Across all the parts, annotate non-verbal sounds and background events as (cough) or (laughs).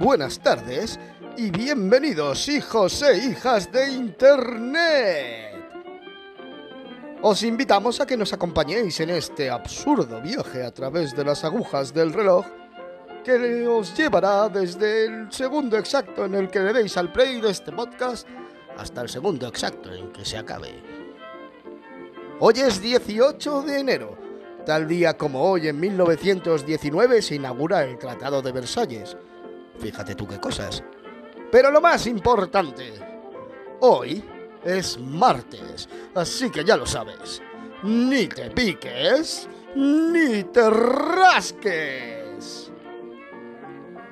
buenas tardes y bienvenidos hijos e hijas de Internet. Os invitamos a que nos acompañéis en este absurdo viaje a través de las agujas del reloj que os llevará desde el segundo exacto en el que le deis al play de este podcast hasta el segundo exacto en que se acabe. Hoy es 18 de enero, tal día como hoy en 1919 se inaugura el Tratado de Versalles. Fíjate tú qué cosas. Pero lo más importante, hoy es martes, así que ya lo sabes. Ni te piques, ni te rasques.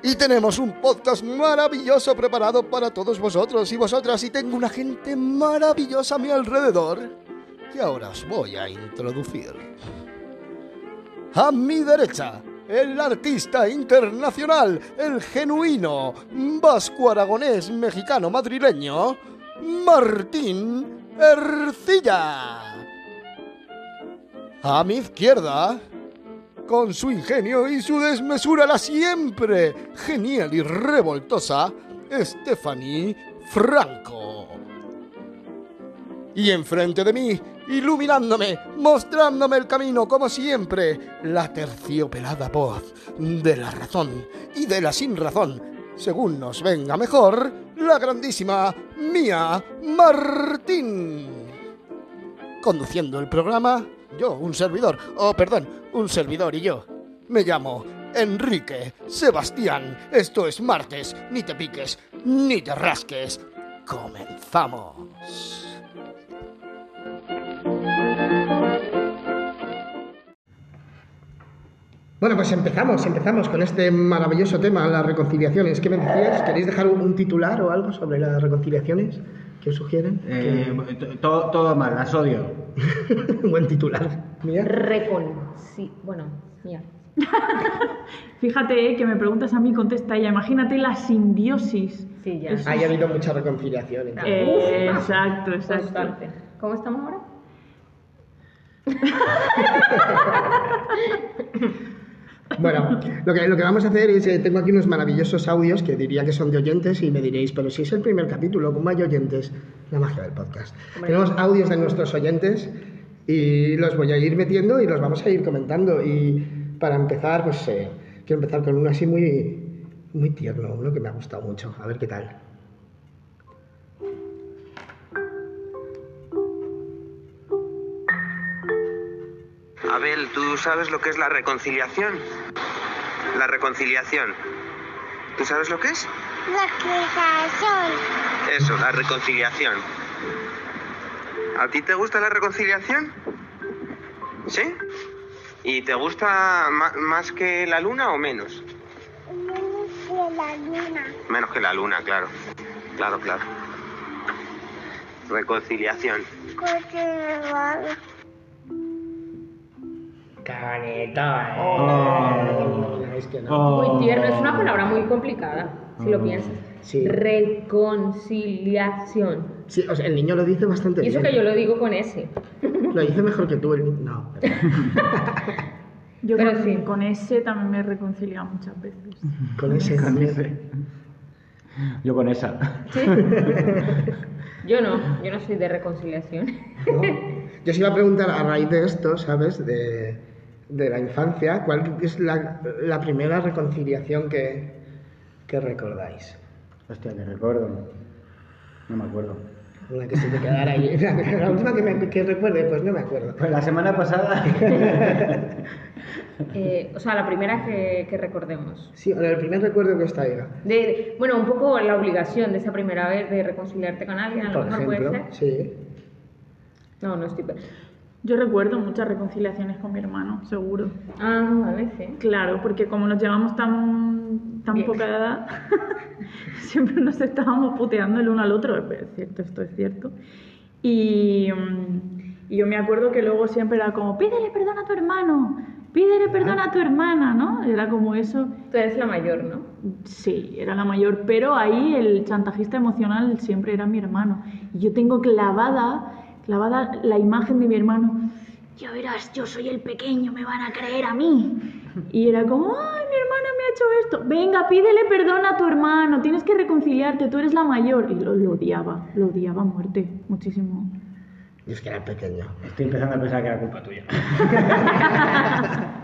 Y tenemos un podcast maravilloso preparado para todos vosotros y vosotras y tengo una gente maravillosa a mi alrededor que ahora os voy a introducir. A mi derecha, el artista internacional, el genuino, vasco aragonés mexicano madrileño, Martín Ercilla. A mi izquierda, con su ingenio y su desmesura la siempre genial y revoltosa, Stephanie Franco. Y enfrente de mí, iluminándome, mostrándome el camino como siempre, la terciopelada voz de la razón y de la sin razón, según nos venga mejor, la grandísima Mía Martín. Conduciendo el programa, yo, un servidor, oh perdón, un servidor y yo. Me llamo Enrique Sebastián. Esto es martes, ni te piques, ni te rasques. Comenzamos. Bueno, pues empezamos, empezamos con este maravilloso tema, las reconciliaciones. ¿Qué me decías? ¿Queréis dejar un titular o algo sobre las reconciliaciones que os sugieren? Eh, todo, todo mal, las odio. (laughs) Buen titular. Mía. Recon. Sí, bueno, mía. (laughs) Fíjate eh, que me preguntas a mí, contesta ella. Imagínate la simbiosis. Sí, ya. Eso Ahí ha habido mucha reconciliación. entre- Eh, exacto, exacto. Constante. ¿Cómo estamos ahora? (laughs) Bueno, lo que, lo que vamos a hacer es, eh, tengo aquí unos maravillosos audios que diría que son de oyentes y me diréis, pero si es el primer capítulo, ¿cómo hay oyentes? La magia del podcast. Tenemos audios de nuestros oyentes y los voy a ir metiendo y los vamos a ir comentando. Y para empezar, pues eh, quiero empezar con uno así muy, muy tierno, uno que me ha gustado mucho. A ver qué tal. Abel, ¿tú sabes lo que es la reconciliación? La reconciliación. ¿Tú sabes lo que es? La creación. Eso, la reconciliación. ¿A ti te gusta la reconciliación? ¿Sí? ¿Y te gusta más que la luna o menos? Menos que la luna. Menos que la luna, claro. Claro, claro. Reconciliación. Porque va- Oh. Es que no. Muy tierno. Es una palabra muy complicada, si lo piensas. Sí. Reconciliación. Sí, o sea, el niño lo dice bastante Y eso bien. que yo lo digo con S. Lo dice mejor que tú el niño. No. Yo Pero con, sí. con ese también me he reconciliado muchas veces. Con ese Con también. ese. Yo con esa. ¿Sí? Yo no, yo no soy de reconciliación. ¿no? Yo os iba a preguntar a raíz de esto, ¿sabes? De, de la infancia, ¿cuál es la, la primera reconciliación que, que recordáis? Hostia, que recuerdo. No me acuerdo. Una que se te quedara ahí. (laughs) La última que, me, que recuerde, pues no me acuerdo. Pues la semana pasada. (laughs) Eh, o sea, la primera que, que recordemos. Sí, el primer recuerdo que os traiga. De, bueno, un poco la obligación de esa primera vez de reconciliarte con alguien, a lo Por mejor ejemplo, puede ser. sí. No, no estoy. Yo recuerdo muchas reconciliaciones con mi hermano, seguro. Ah, vale, sí. Claro, porque como nos llevamos tan, tan Bien. poca edad, (laughs) siempre nos estábamos puteando el uno al otro, es cierto, esto es cierto. Y, y yo me acuerdo que luego siempre era como, pídele perdón a tu hermano, pídele perdón a tu hermana, ¿no? Era como eso. Tú eres la mayor, ¿no? Sí, era la mayor, pero ahí el chantajista emocional siempre era mi hermano. Y yo tengo clavada, clavada la imagen de mi hermano. Ya verás, yo soy el pequeño, me van a creer a mí. Y era como, ay, mi hermana me ha hecho esto. Venga, pídele perdón a tu hermano, tienes que reconciliarte, tú eres la mayor. Y lo, lo odiaba, lo odiaba a muerte, muchísimo. Y es que era pequeño. Estoy empezando a pensar que era culpa tuya. (laughs)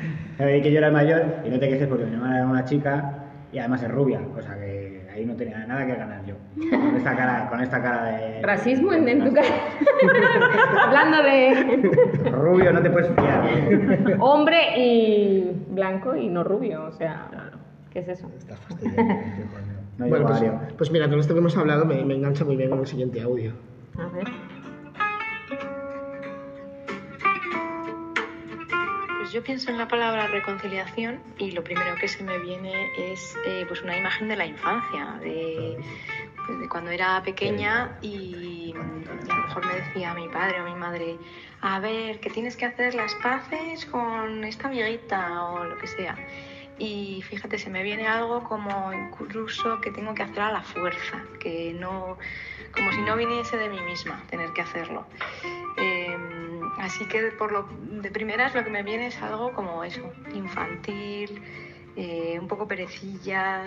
(laughs) Sabéis que yo era el mayor y no te quejes porque mi hermana era una chica y además es rubia, cosa que ahí no tenía nada que ganar yo. Con esta cara, con esta cara de... Racismo en, en tu cara. (laughs) Hablando de Rubio, no te puedes fiar. hombre y blanco y no rubio, o sea, ¿qué es eso? Está fastidiando. No bueno, pues, pues mira, con esto que hemos hablado me, me engancha muy bien con el siguiente audio. A ver. Pues yo pienso en la palabra reconciliación y lo primero que se me viene es eh, pues una imagen de la infancia, de, pues, de cuando era pequeña y, y a lo mejor me decía mi padre o mi madre, a ver, que tienes que hacer las paces con esta amiguita o lo que sea. Y fíjate, se me viene algo como incluso que tengo que hacer a la fuerza, que no, como si no viniese de mí misma tener que hacerlo. Eh, así que por lo, de primeras lo que me viene es algo como eso, infantil, eh, un poco perecilla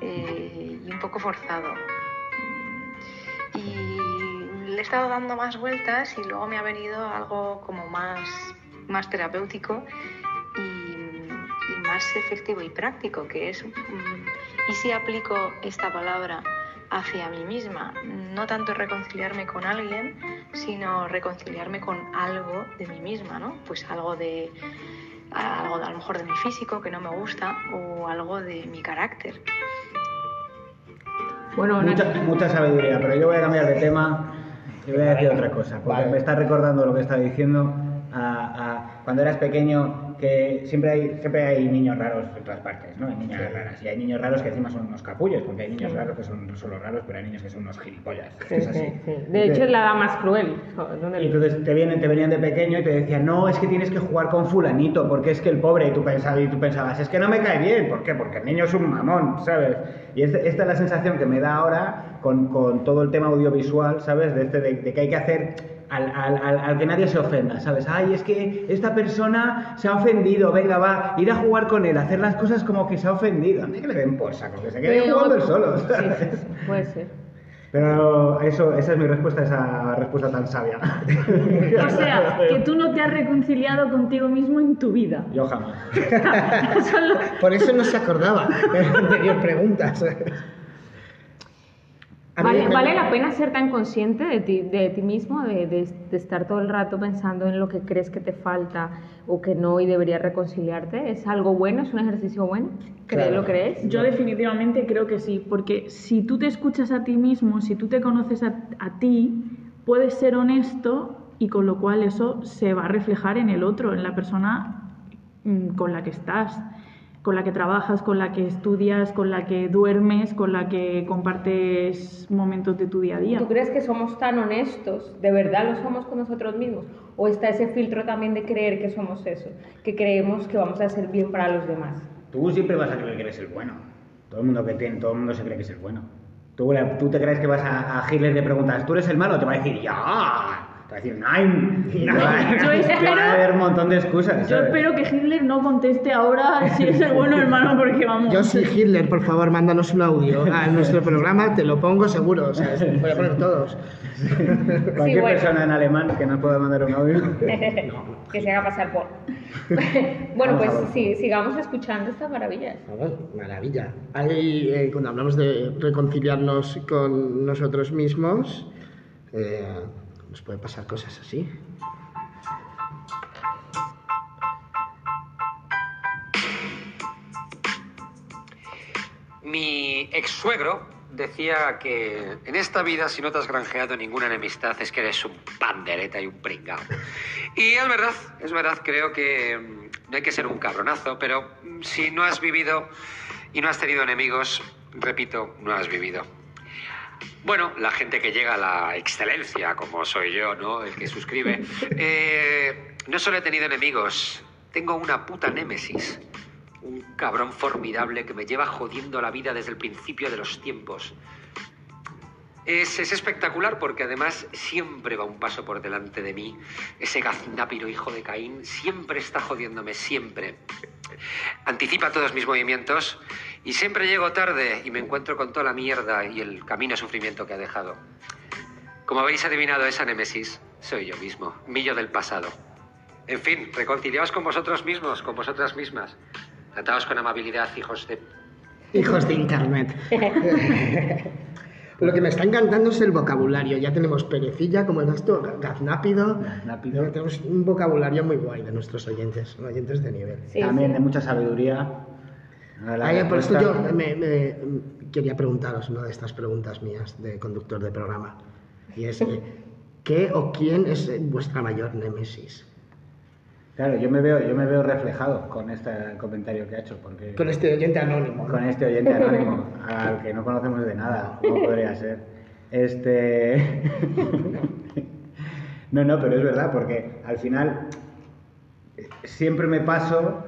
eh, y un poco forzado. Y le he estado dando más vueltas y luego me ha venido algo como más, más terapéutico y, más efectivo y práctico, que es, mm, ¿y si aplico esta palabra hacia mí misma? No tanto reconciliarme con alguien, sino reconciliarme con algo de mí misma, ¿no? Pues algo de, algo a lo mejor de mi físico que no me gusta o algo de mi carácter. Bueno, Mucha, mucha sabiduría, pero yo voy a cambiar de tema y voy a decir otra cosa, porque Vale. me está recordando lo que estaba diciendo a, a cuando eras pequeño, que siempre hay, siempre hay niños raros en todas partes, ¿no? Hay niñas raras, y hay niños raros que encima son unos capullos, porque hay niños raros que son solo raros, pero hay niños que son unos gilipollas. Sí, es así. De hecho, es la edad más cruel. ¿Dónde Y entonces te, vienen, te venían de pequeño y te decían, no, es que tienes que jugar con fulanito, porque es que el pobre, y tú pensabas, y tú pensabas es que no me cae bien, ¿por qué? Porque el niño es un mamón, ¿sabes? Y esta es la sensación que me da ahora con, con todo el tema audiovisual, ¿sabes? De, este, de, de que hay que hacer al, al- al- que nadie se ofenda, ¿sabes? Ay, es que esta persona se ha ofendido, venga, va, ir a jugar con él, hacer las cosas como que se ha ofendido. A mí que le den por saco, que se quede Pero- jugando él solo. Sí, sí, sí, puede ser. Pero eso, esa es mi respuesta a esa respuesta tan sabia. (laughs) O sea, que tú no te has reconciliado contigo mismo en tu vida. Yo jamás. (laughs) Por eso no se acordaba de la anterior pregunta. Vale, me- vale la pena ser tan consciente de ti, de ti mismo, de, de- de estar todo el rato pensando en lo que crees que te falta o que no y deberías reconciliarte. ¿Es algo bueno? ¿Es un ejercicio bueno? ¿Cre- Claro. ¿Lo crees? Yo definitivamente creo que sí, porque si tú te escuchas a ti mismo, si tú te conoces a, a ti, puedes ser honesto y con lo cual eso se va a reflejar en el otro, en la persona mm, con la que estás, con la que trabajas, con la que estudias, con la que duermes, con la que compartes momentos de tu día a día. ¿Tú crees que somos tan honestos? ¿De verdad lo somos con nosotros mismos? ¿O está ese filtro también de creer que somos eso? Que creemos que vamos a hacer bien para los demás. Tú siempre vas a creer que eres el bueno. Todo el mundo que tiene, todo el mundo se cree que es el bueno. Tú, te crees que vas a, a Hitler y le preguntas, ¿tú eres el malo? Te va a decir, ¡ya! Te va a decir, ¡nein! Y no, yo espero- va a haber un montón de excusas. Yo ¿sabes? espero que Hitler no conteste ahora si es el bueno hermano, porque vamos. Yo soy Hitler, por favor, mándanos un audio a (laughs) nuestro programa, te lo pongo seguro, o sea, voy a poner todos. (laughs) Cualquier bueno. persona en alemán que nos pueda mandar un audio. (laughs) que se haga pasar por. bueno, Vamos pues sí, sigamos escuchando estas maravillas. Maravilla. Ahí, eh, cuando hablamos de reconciliarnos con nosotros mismos, eh, nos puede pasar cosas así. Mi ex suegro decía que en esta vida si no te has granjeado ninguna enemistad es que eres un pandereta y un pringao. Y es verdad, es verdad, creo que mm, no hay que ser un cabronazo, pero mm, si no has vivido y no has tenido enemigos, repito, no has vivido. Bueno, la gente que llega a la excelencia, como soy yo, ¿no? El que suscribe. (laughs) eh, no solo he tenido enemigos, tengo una puta némesis. Un cabrón formidable que me lleva jodiendo la vida desde el principio de los tiempos. Es, es espectacular porque además siempre va un paso por delante de mí. Ese gaznápiro hijo de Caín siempre está jodiéndome, siempre. anticipa todos mis movimientos y siempre llego tarde y me encuentro con toda la mierda y el camino de sufrimiento que ha dejado. Como habéis adivinado, esa némesis soy yo mismo, millo del pasado. En fin, reconciliaos con vosotros mismos, con vosotras mismas. Trataos con amabilidad, hijos de... Hijos de internet. (laughs) Lo que me está encantando es el vocabulario. Ya tenemos perecilla, como el esto, gaznápido. Tenemos un vocabulario muy guay de nuestros oyentes, oyentes de nivel. Sí, También sí. de mucha sabiduría. La por esto yo me, me- quería preguntaros una de estas preguntas mías de conductor de programa. Y es, eh, ¿qué o quién es eh, vuestra mayor némesis? Claro, yo me veo, yo me veo reflejado con este comentario que ha hecho, porque Con este oyente anónimo. ¿no? con este oyente anónimo, al que no conocemos de nada, ¿cómo podría ser? Este. (laughs) no, no, pero es verdad, porque al final eh, siempre me paso.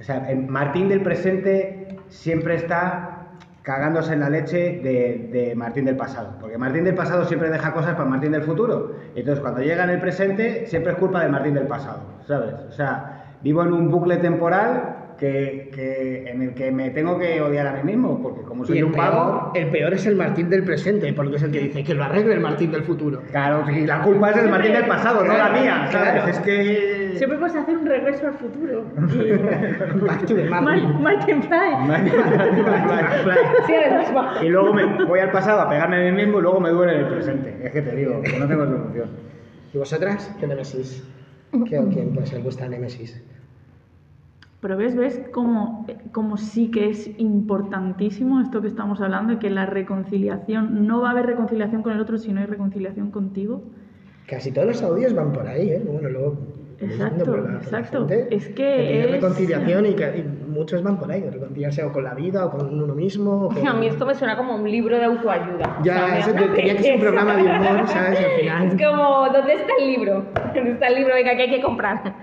O sea, Martín del presente siempre está cagándose en la leche de, de Martín del pasado. Porque Martín del pasado siempre deja cosas para Martín del futuro. Entonces, cuando llega en el presente, siempre es culpa de Martín del pasado, ¿sabes? O sea, vivo en un bucle temporal que, que- en el que me tengo que odiar a mí mismo, porque como soy Y el un pago... el peor es el Martín del presente, porque es el que dice que lo arregle el Martín del futuro. Claro, y la culpa es del Martín del pasado, no la mía, ¿sabes? Claro. Es que... Siempre puedes hacer un regreso al futuro. (laughs) Back to the Fly. (laughs) Y luego me voy al pasado a pegarme a mí mismo y luego me duele en el presente. Es que te digo, que no tengo solución. ¿Y vosotras? ¿Qué némesis? ¿Qué o quién puede ser vuestra némesis? Pero ves, ves como, como sí que es importantísimo esto que estamos hablando, que la reconciliación, no va a haber reconciliación con el otro si no hay reconciliación contigo. Casi todos los audios van por ahí, ¿eh? Bueno, luego... Exacto, la- la exacto. gente Es que es- reconciliación y, que- y muchos van por ahí, reconciliarse o con la vida o con uno mismo. o con- (laughs) A mí esto me suena como un libro de autoayuda. Ya, O sea, eso tenía que ser un programa de humor, (laughs) ¿sabes? Al final. Es como, ¿dónde está el libro? (laughs) ¿Dónde está el libro? Venga, que hay que comprar.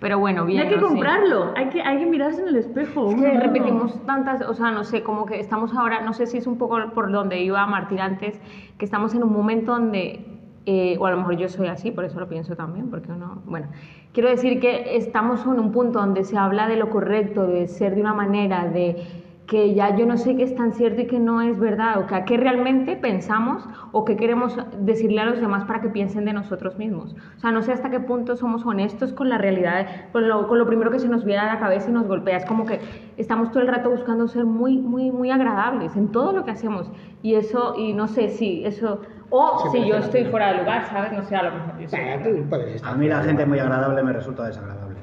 Pero bueno, No bien. hay que no sé. comprarlo, hay que, hay que mirarse en el espejo. Es que mismo. repetimos tantas, o sea, no sé, como que estamos ahora, no sé si es un poco por donde iba Martín antes, que estamos en un momento donde, eh, o a lo mejor yo soy así, por eso lo pienso también, porque uno, bueno, quiero decir que estamos en un punto donde se habla de lo correcto, de ser de una manera, de que ya yo no sé qué es tan cierto y qué no es verdad, o que a qué realmente pensamos o qué queremos decirle a los demás para que piensen de nosotros mismos. O sea, no sé hasta qué punto somos honestos con la realidad, con lo, con lo primero que se nos viene a la cabeza y nos golpea. Es como que estamos todo el rato buscando ser muy, muy, muy agradables en todo lo que hacemos. Y eso, y no sé si eso, o Sí, si yo estoy fuera de lugar, ¿sabes? No sé, a lo mejor yo soy- Bah, tú puedes estar A mí la gente muy agradable me resulta desagradable. (laughs)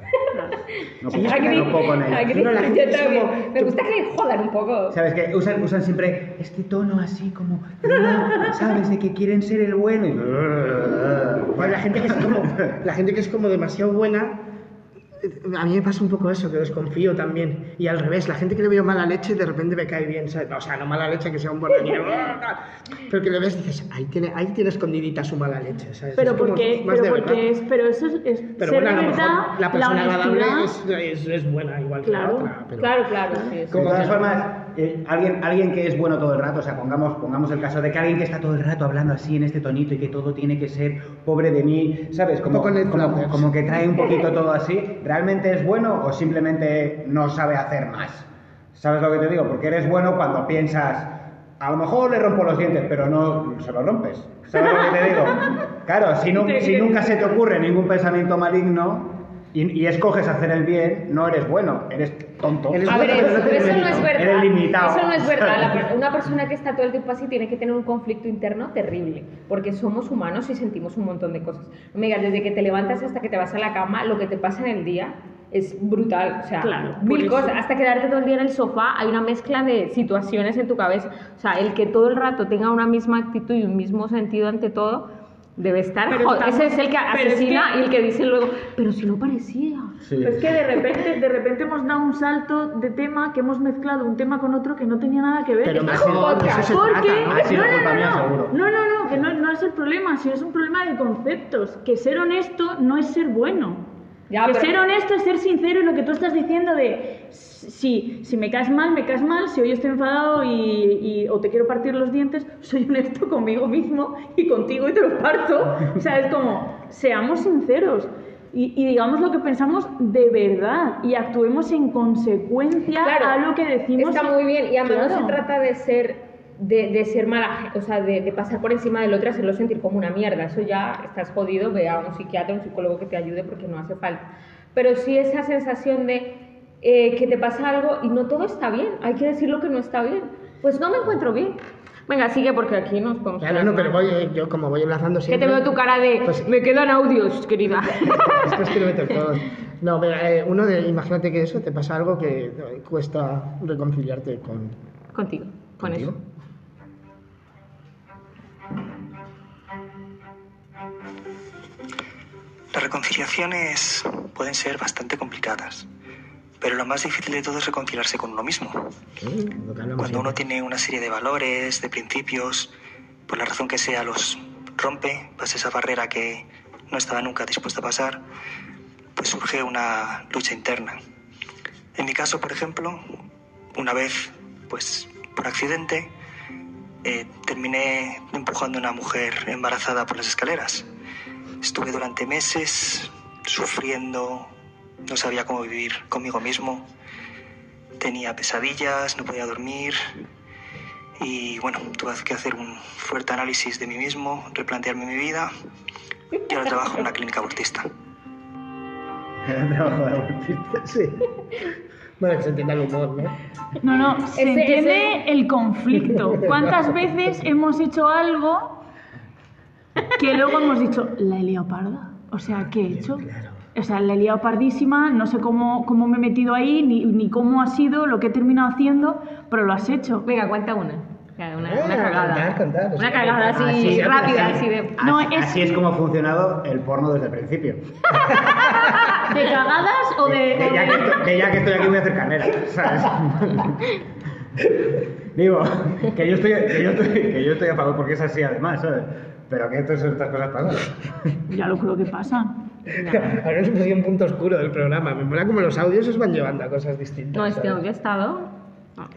No Agri- no puedo con ella. agri- No, la gente yo es también. como- Me gusta que jodan un poco. ¿Sabes qué? Usan, usan siempre este tono así como, "No", ¿sabes? De que quieren ser el bueno. y- Pues la gente que es como, la gente que es como demasiado buena, a mí me pasa un poco eso, que desconfío también. Y al revés, la gente que le veo mala leche de repente me cae bien, ¿sabes? O sea, no mala leche que sea un borrañero, (laughs) pero que le ves y dices, ahí tiene, ahí tiene escondidita su mala leche, ¿sabes? Pero Es como porque, más pero de porque verdad. es, pero eso es, es Pero ser bueno, verdad, la persona agradable es, es, es buena igual que Claro, la otra. Pero... Claro, claro, sí, sí. De todas formas, eh, alguien, alguien que es bueno todo el rato, o sea, pongamos, pongamos el caso de que alguien que está todo el rato hablando así en este tonito y que todo tiene que ser pobre de mí, ¿sabes? Como, que trae un poquito todo así, ¿realmente es bueno o simplemente no sabe hacer más? ¿Sabes lo que te digo? Porque eres bueno cuando piensas, a lo mejor le rompo los dientes, pero no se los rompes. ¿Sabes lo que te digo? (laughs) Claro, si, si nunca se te ocurre ningún pensamiento maligno y, y escoges hacer el bien, no eres bueno, eres tonto. Eres A bueno, eso, no eso es verdad. Eres limitado. Eso no es verdad. La una (laughs) persona que está todo el tiempo así tiene que tener un conflicto interno terrible, porque somos humanos y sentimos un montón de cosas. Digas, desde que te levantas hasta que te vas a la cama, lo que te pasa en el día es brutal. O sea, Claro, mil cosas. Hasta quedarte todo el día en el sofá, hay una mezcla de situaciones en tu cabeza. O sea, el que todo el rato tenga una misma actitud y un mismo sentido ante todo. Debe estar. Pero joder. estamos- Ese es el que es asesina que- y el que dice luego, pero si no parecía. Sí. Es que de repente, de repente hemos dado un salto de tema que hemos mezclado un tema con otro que no tenía nada que ver. Pero Es más como o menos podcast. eso se Porque trata, ¿no? Ha sido no, no, no, no. no, no, no, que no, no es el problema, sino es un problema de conceptos. Que ser honesto no es ser bueno. Ya, que pero- ser honesto es ser sincero en lo que tú estás diciendo de si, si me caes mal, me caes mal, si hoy estoy enfadado y, y- o te quiero partir los dientes, soy honesto conmigo mismo y contigo y te los parto. O sea, es como, seamos sinceros. y, y digamos lo que pensamos de verdad y actuemos en consecuencia Claro, a lo que decimos. Está muy bien, y además no Claro. se trata de ser, de, de ser mala, o sea, de, de pasar por encima del otro y hacerlo sentir como una mierda. Eso ya estás jodido, ve a un psiquiatra, un psicólogo que te ayude porque no hace falta. Pero sí esa sensación de eh, que te pasa algo y no todo está bien, hay que decir lo que no está bien. Pues no me encuentro bien. Venga, sigue porque aquí nos podemos Claro, no, pero voy, yo como voy enlazando Que siempre... te veo tu cara de, Pues- me quedan audios, querida. (laughs) Estos kilómetros todos. No, pero eh, uno de, imagínate que eso te pasa algo que eh, cuesta reconciliarte con... Contigo, con contigo. eso. Las reconciliaciones pueden ser bastante complicadas, pero lo más difícil de todo es reconciliarse con uno mismo. Hablamos Cuando uno tiene una serie de valores, de principios, por la razón que sea, los rompe, pasa esa barrera que no estaba nunca dispuesta a pasar, pues surge una lucha interna. En mi caso, por ejemplo, una vez, pues por accidente, eh, terminé empujando a una mujer embarazada por las escaleras. Estuve durante meses sufriendo, no sabía cómo vivir conmigo mismo, tenía pesadillas, no podía dormir y bueno, tuve que hacer un fuerte análisis de mí mismo, replantearme mi vida y ahora trabajo en una clínica abortista. Era trabajo de abortista. Sí. Bueno, que se entienda el humor, ¿no? No, no, se Ese- entiende el conflicto. ¿Cuántas veces hemos hecho algo que luego hemos dicho, la he liado parda? O sea, ¿qué he hecho? O sea, la he liado pardísima, no sé cómo, cómo me he metido ahí, ni, ni cómo ha sido lo que he terminado haciendo, pero lo has hecho. Venga, cuenta una. Sea, Una, Eh, una cagada. contar, contar, una cagada así, Así, rápida, así. así de... No, así, es- así es como ha funcionado el porno desde el principio. (laughs) ¿De cagadas o de...? Ya que, estoy, que ya que estoy aquí voy a hacer carrera, ¿sabes? (laughs) Digo, que yo, estoy, que, yo estoy, que yo estoy a favor porque es así además, ¿sabes? Pero que esto- estas cosas pasan. (laughs) Ya lo creo que pasa. (laughs) Ahora puso un punto oscuro del programa. Me mola como los audios os van llevando a cosas distintas. No, este audio ha estado...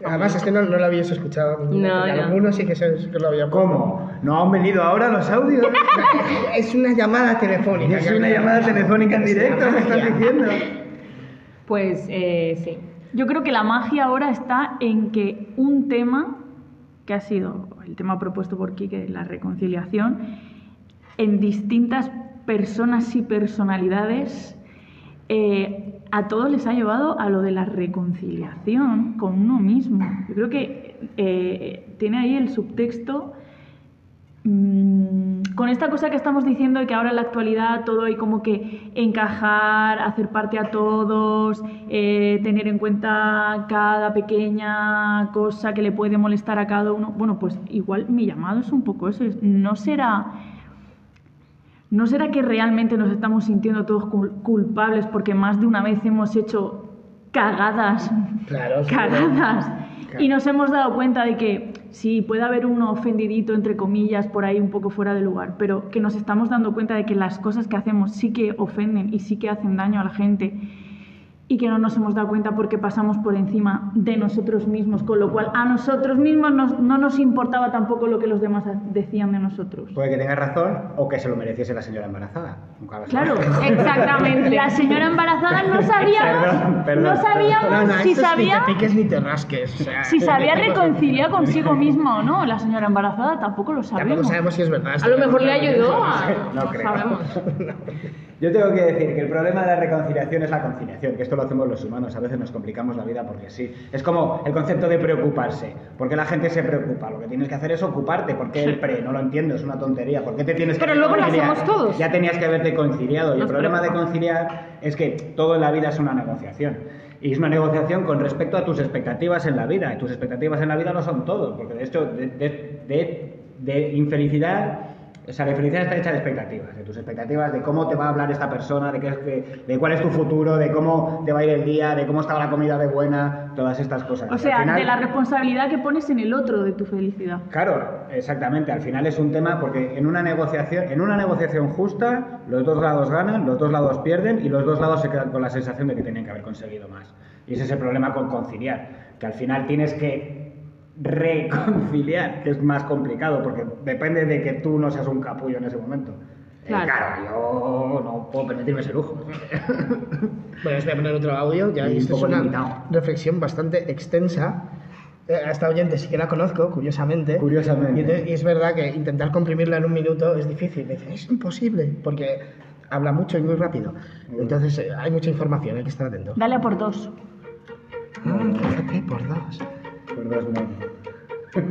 Además, este no, no lo habíais escuchado. No, no. Algunos sí que, se, que lo había puesto. ¿Cómo? ¿No han venido ahora los audios? (laughs) Es una llamada telefónica. Es una llamada telefónica en directo, me estás diciendo. Pues eh, sí. Yo creo que la magia ahora está en que un tema, que ha sido el tema propuesto por Quique, la reconciliación, en distintas personas y personalidades, eh, a todos les ha llevado a lo de la reconciliación con uno mismo. Yo creo que eh, tiene ahí el subtexto con esta cosa que estamos diciendo de que ahora en la actualidad todo hay como que encajar, hacer parte a todos, eh, tener en cuenta cada pequeña cosa que le puede molestar a cada uno. Bueno, pues igual mi llamado es un poco eso. es, No será, no será que realmente nos estamos sintiendo todos cul- culpables porque más de una vez hemos hecho cagadas Claro, (laughs) cagadas. Claro. Y nos hemos dado cuenta de que sí, puede haber uno ofendidito, entre comillas, por ahí un poco fuera de lugar, pero que nos estamos dando cuenta de que las cosas que hacemos sí que ofenden y sí que hacen daño a la gente y que no nos hemos dado cuenta porque pasamos por encima de nosotros mismos, con lo cual a nosotros mismos nos- no nos importaba tampoco lo que los demás decían de nosotros. Puede que tenga razón o que se lo mereciese la señora embarazada. Nunca lo Claro. (laughs) Exactamente. La señora embarazada no sabíamos, Perdón, perdón, no sabíamos No, no, si sabía Ni te piques ni te rasques. o sea, si se había reconciliado consigo misma o no. La señora embarazada tampoco lo Tampoco sabemos. sabemos si es verdad. A lo mejor le ayudó a... (laughs) No No creo. sabemos. (laughs) Yo tengo que decir que el problema de la reconciliación es la conciliación, que esto lo hacemos los humanos, a veces nos complicamos la vida porque sí. Es como el concepto de preocuparse. ¿Por qué la gente se preocupa? Lo que tienes que hacer es ocuparte. ¿Por qué el pre? No lo entiendo, es una tontería. ¿Por qué te tienes que Pero luego lo hacemos todos. Ya tenías que haberte conciliado. Y el problema de conciliar es que todo en la vida es una negociación. Y es una negociación con respecto a tus expectativas en la vida. Y tus expectativas en la vida no son todo, porque de hecho, de, de- de- de infelicidad, la felicidad está hecha de expectativas, de tus expectativas, de cómo te va a hablar esta persona, de, qué es- de, de cuál es tu futuro, de cómo te va a ir el día, de cómo estaba la comida de buena, todas estas cosas. O Y sea, final- de la responsabilidad que pones en el otro de tu felicidad. Claro, exactamente. Al final es un tema porque en una negociación, en una negociación justa, los dos lados ganan, los dos lados pierden y los dos lados se quedan con la sensación de que tienen que haber conseguido más. Y ese es el problema con conciliar, que al final tienes que reconciliar, que es más complicado porque depende de que tú no seas un capullo en ese momento. Eh, Claro. Claro, yo no puedo permitirme ese lujo. (laughs) Bueno, os voy a poner otro audio, ya Y un esto es poco una limitado. reflexión bastante extensa. Eh, A esta oyente sí que la conozco, curiosamente. Curiosamente. Y, y es verdad que intentar comprimirla en un minuto es difícil. Dice, es imposible, porque habla mucho y muy rápido. Entonces eh, hay mucha información, hay que estar atento. Dale a por dos. Ah, fíjate, por dos. No.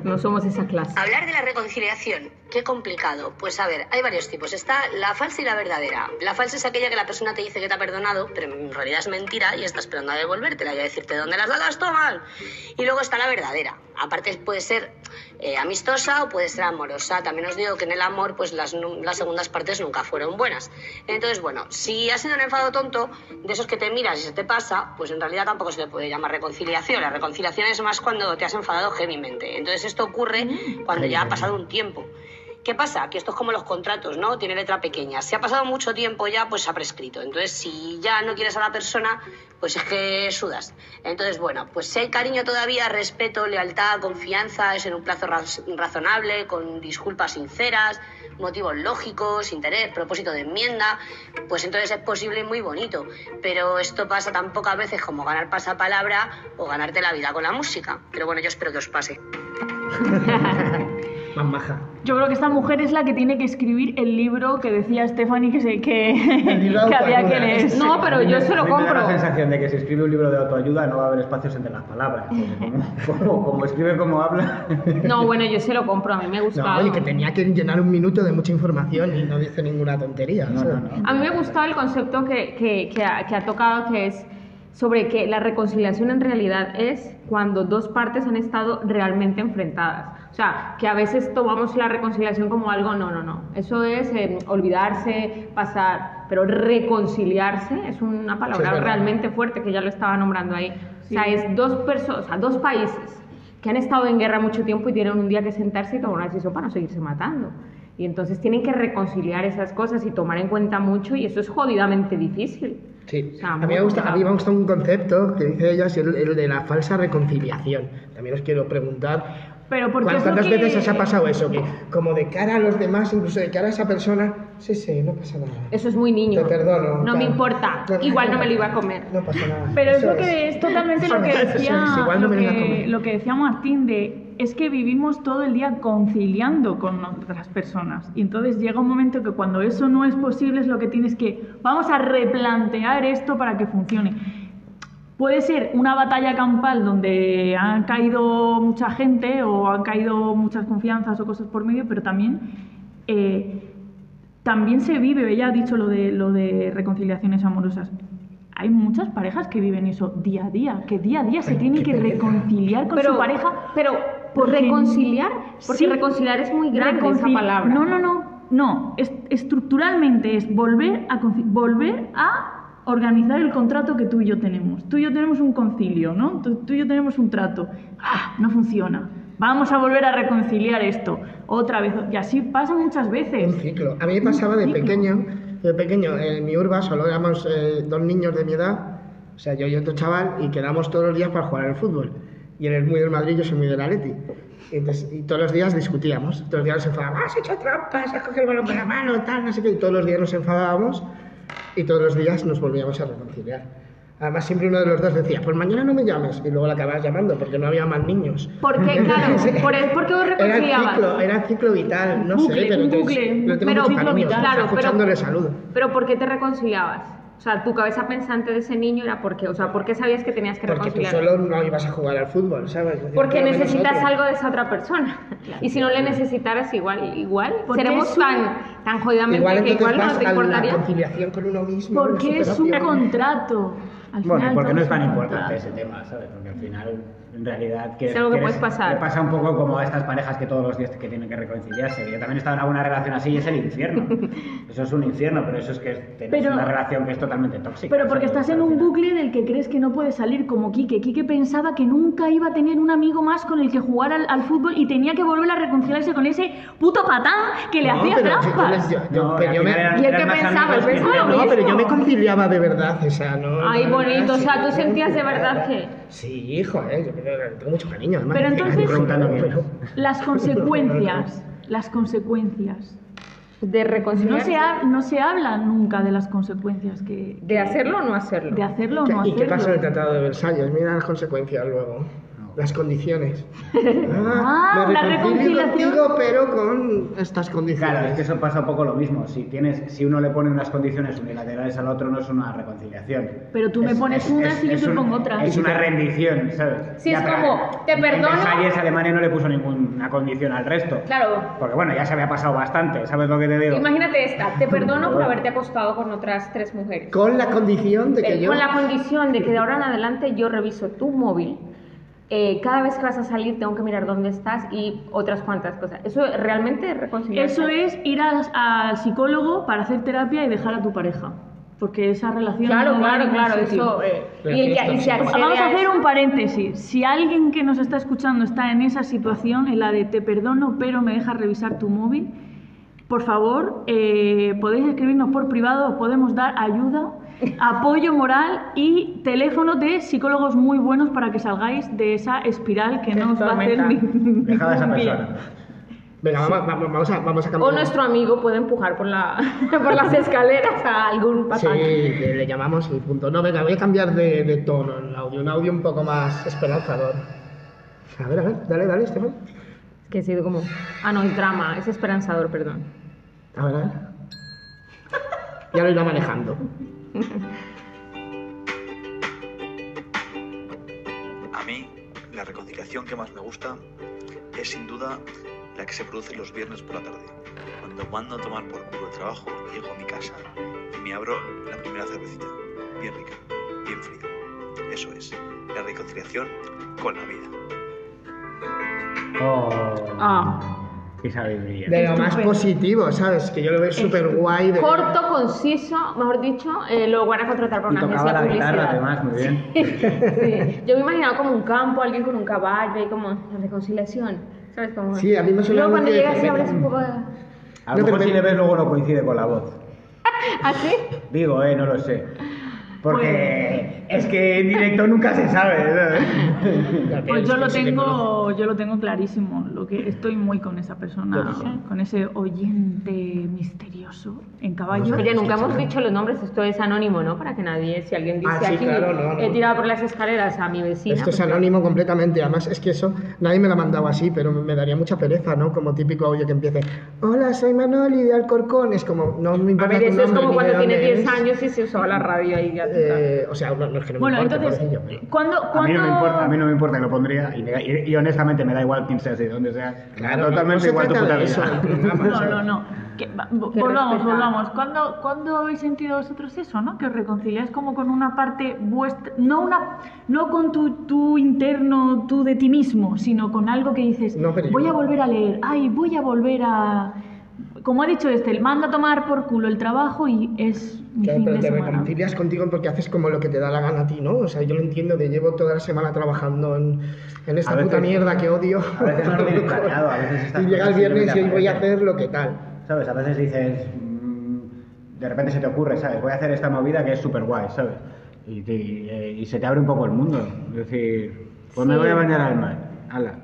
No somos esa clase. Hablar de la reconciliación, qué complicado. Pues a ver, hay varios tipos. Está la falsa y la verdadera. La falsa es aquella que la persona te dice que te ha perdonado, pero en realidad es mentira y está esperando a devolvértela y a decirte dónde las dadas toman. Y luego está la verdadera. Aparte puede ser eh, amistosa o puede ser amorosa. También os digo que en el amor, pues las, las segundas partes nunca fueron buenas. Entonces, bueno, si ha sido un enfado tonto, de esos que te miras y se te pasa, pues en realidad tampoco se le puede llamar reconciliación. La reconciliación es más cuando te has enfadado heavymente. Entonces esto ocurre cuando ya ha pasado un tiempo. ¿Qué pasa? Que esto es como los contratos, ¿no? Tiene letra pequeña. Si ha pasado mucho tiempo ya, pues ha prescrito. Entonces, si ya no quieres a la persona, pues es que sudas. Entonces, bueno, pues si hay cariño todavía, respeto, lealtad, confianza, es en un plazo raz- razonable, con disculpas sinceras, motivos lógicos, interés, propósito de enmienda, pues entonces es posible y muy bonito. Pero esto pasa tan pocas veces como ganar pasapalabra o ganarte la vida con la música. Pero bueno, yo espero que os pase. (laughs) Más maja. Yo creo que esta mujer es la que tiene que escribir el libro que decía Stephanie que, se, que, (laughs) que había que leer. No, pero yo se lo mí Me da la compro. sensación de que si escribe un libro de autoayuda no va a haber espacios entre las palabras. (laughs) Como, como, como escribe como habla. No, bueno, yo se lo compro, a mí me gusta. No, oye, que tenía que llenar un minuto de mucha información y no dice ninguna tontería. No, no. A mí me gustaba el concepto que, que, que ha, que ha tocado, que es sobre que la reconciliación en realidad es cuando dos partes han estado realmente enfrentadas. O sea, que a veces tomamos la reconciliación como algo, no, no, no. Eso es eh, olvidarse, pasar, pero reconciliarse es una Sí, palabra es verdad. realmente fuerte que ya lo estaba nombrando ahí. O sea, es dos personas, o sea, dos países que han estado en guerra mucho tiempo y tienen un día que sentarse y tomar una decisión para no seguirse matando. Y entonces tienen que reconciliar esas cosas y tomar en cuenta mucho y eso es jodidamente difícil. Sí, O sea, a mí, me gusta, a mí me gusta un concepto que dice ella, es el, el de la falsa reconciliación. También os quiero preguntar, Pero porque ¿cuántas que- veces os ha pasado eso? Que como de cara a los demás, incluso de cara a esa persona, sí, sí, no pasa nada. Eso es muy niño. Te perdono. No me importa. Igual no me lo iba a comer. No pasa nada. Pero es lo que es totalmente lo que decía, es, igual no lo, me que, lo que decía Martín de es que vivimos todo el día conciliando con otras personas y entonces llega un momento que cuando eso no es posible es lo que tienes que vamos a replantear esto para que funcione. Puede ser una batalla campal donde han caído mucha gente o han caído muchas confianzas o cosas por medio, pero también eh, también se vive, ella ha dicho lo de, lo de reconciliaciones amorosas. Hay muchas parejas que viven eso día a día, que día a día se Ay, tienen que pereza. reconciliar con Pero, su pareja. pero por reconciliar, porque Sí, reconciliar es muy grande esa palabra. No, no, no, no. Es, estructuralmente es volver a, conci- volver a organizar el contrato que tú y yo tenemos. Tú y yo tenemos un concilio, ¿no? Tú, tú y yo tenemos un trato. Ah, no funciona. Vamos a volver a reconciliar esto otra vez. Y así pasa muchas Un veces. ciclo. A mí me pasaba de pequeño, de pequeño, en mi urba solo éramos eh, dos niños de mi edad, o sea, yo y otro chaval, y quedamos todos los días para jugar al fútbol. Y él es muy del Madrid, yo soy muy del Atleti. Y, entonces- y todos los días discutíamos, todos los días nos enfadábamos, has hecho trampas, has cogido el balón con la mano, tal, no sé qué, y todos los días nos enfadábamos y todos los días nos volvíamos a reconciliar. Además, siempre uno de los dos decía, pues mañana no me llames, y luego la acababas llamando porque no había más niños. Porque, (laughs) claro, por, el- ¿por qué os Era reconciliabas? ciclo, era ciclo vital, no Bucle, sé, pero un te- bucle, pero ciclo cariño, vital, claro, pero- saludo. Pero ¿por qué te reconciliabas? O sea, tu cabeza pensante de ese niño era porque, o sea, ¿por qué sabías que tenías que Porque tú solo no ibas a jugar al fútbol, ¿sabes? Porque necesitas algo de esa otra persona. Y si no le necesitaras igual, igual seremos un- tan, tan jodidamente Igual que igual no te la importaría. conciliación con uno mismo. Porque es un contrato. Al Bueno, final porque no es tan importante ese tema, ¿sabes? Porque al final, en realidad, que, Es algo que puedes pasar. Le pasa un poco como a estas parejas que todos los días que tienen que reconciliarse. Yo también he estado en alguna relación así y es el infierno. (laughs) Eso es un infierno, pero eso es que tienes Pero- una relación que es totalmente tóxica. Pero porque estás en un final. bucle del que crees que no puedes salir como Quique. Quique pensaba que nunca iba a tener un amigo más con el que jugar al, al fútbol y tenía que volver a reconciliarse con ese puto patán que le No, hacía pero yo- yo trampas. yo- yo- No, pero yo me- ¿Y el más pensaba? que- Pensaba lo No, pero yo me mismo. conciliaba de verdad, o sea, no. Ay, no- bonito, o sea, tú sentías de verdad que... Sí, hijo, eh, yo creo- tengo mucho cariño, además. Pero entonces-. Pero- (laughs) Las consecuencias, las consecuencias. de No reconciliarse. se, ha- no se habla nunca de las consecuencias que... De hacerlo o no hacerlo. De hacerlo o ¿Qué- no ¿Y hacerlo. qué pasa en el Tratado de Versalles? Mira las consecuencias luego. Las condiciones. (laughs) Ah, me la reconcilio reconciliación. contigo, pero con estas condiciones. Claro, es que eso pasa un poco lo mismo. Si tienes, si uno le pone unas condiciones unilaterales al otro, no es una reconciliación. Pero tú me pones unas y yo te pongo otras. Es una rendición, ¿sabes? Sí, es pero como, te perdono. En Versalles Alemania no le puso ninguna condición al resto. Claro. Porque bueno, ya se había pasado bastante, ¿sabes lo que te digo? Imagínate esta, te perdono por haberte acostado con otras tres mujeres. Con la condición de que Eh, yo... Con la condición de que de ahora en adelante yo reviso tu móvil. Eh, cada vez que vas a salir tengo que mirar dónde estás y otras cuantas cosas. Eso realmente es reconciliarse. Eso es ir al, al psicólogo para hacer terapia y dejar a tu pareja. Porque esa relación Claro, no claro, claro. Eso, eh, y, y se Vamos a hacer un paréntesis. Si alguien que nos está escuchando está en esa situación, en la de te perdono, pero me dejas revisar tu móvil, por favor, eh, podéis escribirnos por privado, os podemos dar ayuda, apoyo moral y teléfonos de psicólogos muy buenos para que salgáis de esa espiral que no os va a hacer Tormenta. ni- Dejad a esa ningún bien. persona. Venga, vamos, vamos, vamos a, vamos a cambiar. O nuestro amigo puede empujar por, la, (laughs) por las escaleras a algún Sí, pasaje. que le llamamos y punto. No, venga, voy a cambiar de, de tono el audio. Un audio un poco más esperanzador. A ver, a ver, dale, dale, Estefan. Que ha sido como. Ah, no, es drama, es esperanzador, perdón. A ver, a ver. Ya lo iba manejando. A mí, la reconciliación que más me gusta es sin duda la que se produce los viernes por la tarde. Cuando mando a tomar por culo el trabajo, llego a mi casa y me abro la primera cervecita. Bien rica, bien fría. Eso es, la reconciliación con la vida. Oh, Ah. Qué sabiduría. De lo más positivo, ¿sabes? Que yo lo veo súper guay. De... Corto, conciso, mejor dicho, eh, lo van a contratar por Y una tocaba agencia la de guitarra, publicidad. además, muy bien. Sí. Yo me imaginaba como un campo, alguien con un caballo y como la reconciliación. ¿Sabes? Como... Sí, a mí me suena Luego cuando llegas y abres un poco de... A lo mejor si le ves luego no coincide con la voz. (laughs) ¿Así? Digo, eh, no lo sé. Porque es que en directo nunca se sabe. ¿sabes? Pues yo lo tengo, yo lo tengo clarísimo. Lo que estoy muy con esa persona, con ese oyente misterioso en caballo. Oye, nunca hemos dicho los nombres, esto es anónimo, ¿no? Para que nadie, si alguien dice Ah, sí, aquí, claro, no, no. he tirado por las escaleras a mi vecina. Esto es anónimo completamente. Además, es que eso nadie me lo ha mandado así, pero me daría mucha pereza, ¿no? Como típico audio que empiece: Hola, soy Manoli de Alcorcón. Es como, no me A importa ver, tu eso es como cuando dónde 10 eres. años y se usaba la radio ahí ya. Eh, o sea, no, no es que no me Bueno, entonces, pero- ¿cuándo, A mí, no me importa, a mí no me importa que lo pondría y, y- y honestamente me da igual quién sea, de dónde sea. Claro, totalmente no igual tu puta vida. (laughs) No, no, no. Que- volvamos, respeta. volvamos. ¿Cuándo, ¿Cuándo habéis sentido vosotros eso, no? Que os reconciliáis como con una parte vuestra, no una, no con tu, tu interno, tú de ti mismo, sino con algo que dices, No, pero yo- voy a volver a leer, ay, voy a volver a, como ha dicho este, manda a tomar por culo el trabajo y es mi Claro, fin pero de te semana. reconcilias contigo porque haces como lo que te da la gana a ti, ¿no? O sea, yo lo entiendo de llevo toda la semana trabajando en, en esta A veces- puta mierda que odio. A veces no lo tienes planeado, a veces (laughs) y llega el viernes y hoy voy a hacer lo que tal. ¿Sabes? A veces dices, mm, de repente se te ocurre, ¿sabes? Voy a hacer esta movida que es súper guay, ¿sabes? Y, te- y, eh, y se te abre un poco el mundo. Es decir, pues me voy a bañar al mar. Ala,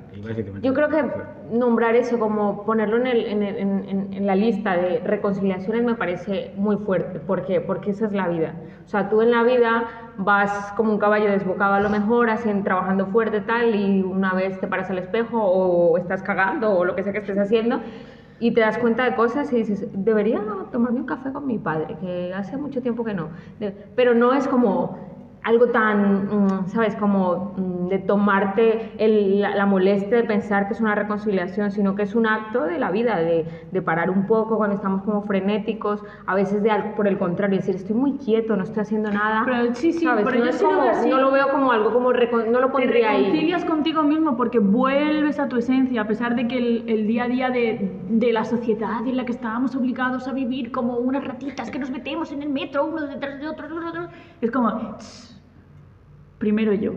Yo creo que nombrar eso, como ponerlo en, el- en, en- en- la lista de reconciliaciones me parece muy fuerte. ¿Por qué? Porque esa es la vida. O sea, tú en la vida vas como un caballo desbocado a lo mejor, haciendo, trabajando fuerte tal, y una vez te paras al espejo o estás cagando o lo que sea que estés haciendo, y te das cuenta de cosas y dices, debería tomarme un café con mi padre, que hace mucho tiempo que no. Pero no es como algo tan, mm, ¿sabes? Como mm, de tomarte el- la, la molestia de pensar que es una reconciliación, sino que es un acto de la vida, de, de parar un poco cuando estamos como frenéticos, a veces de, por el contrario, decir, estoy muy quieto, no estoy haciendo nada. Pero sí, sí, ¿sabes? pero no, yo es sí lo como- veo así. no lo veo como algo, como recon- no lo Te pondría ahí. reconcilias contigo mismo porque vuelves a tu esencia, a pesar de que el, el día a día de, de la sociedad en la que estábamos obligados a vivir como unas ratitas que nos metemos en el metro, uno detrás de otro, es como, "Tss, primero yo.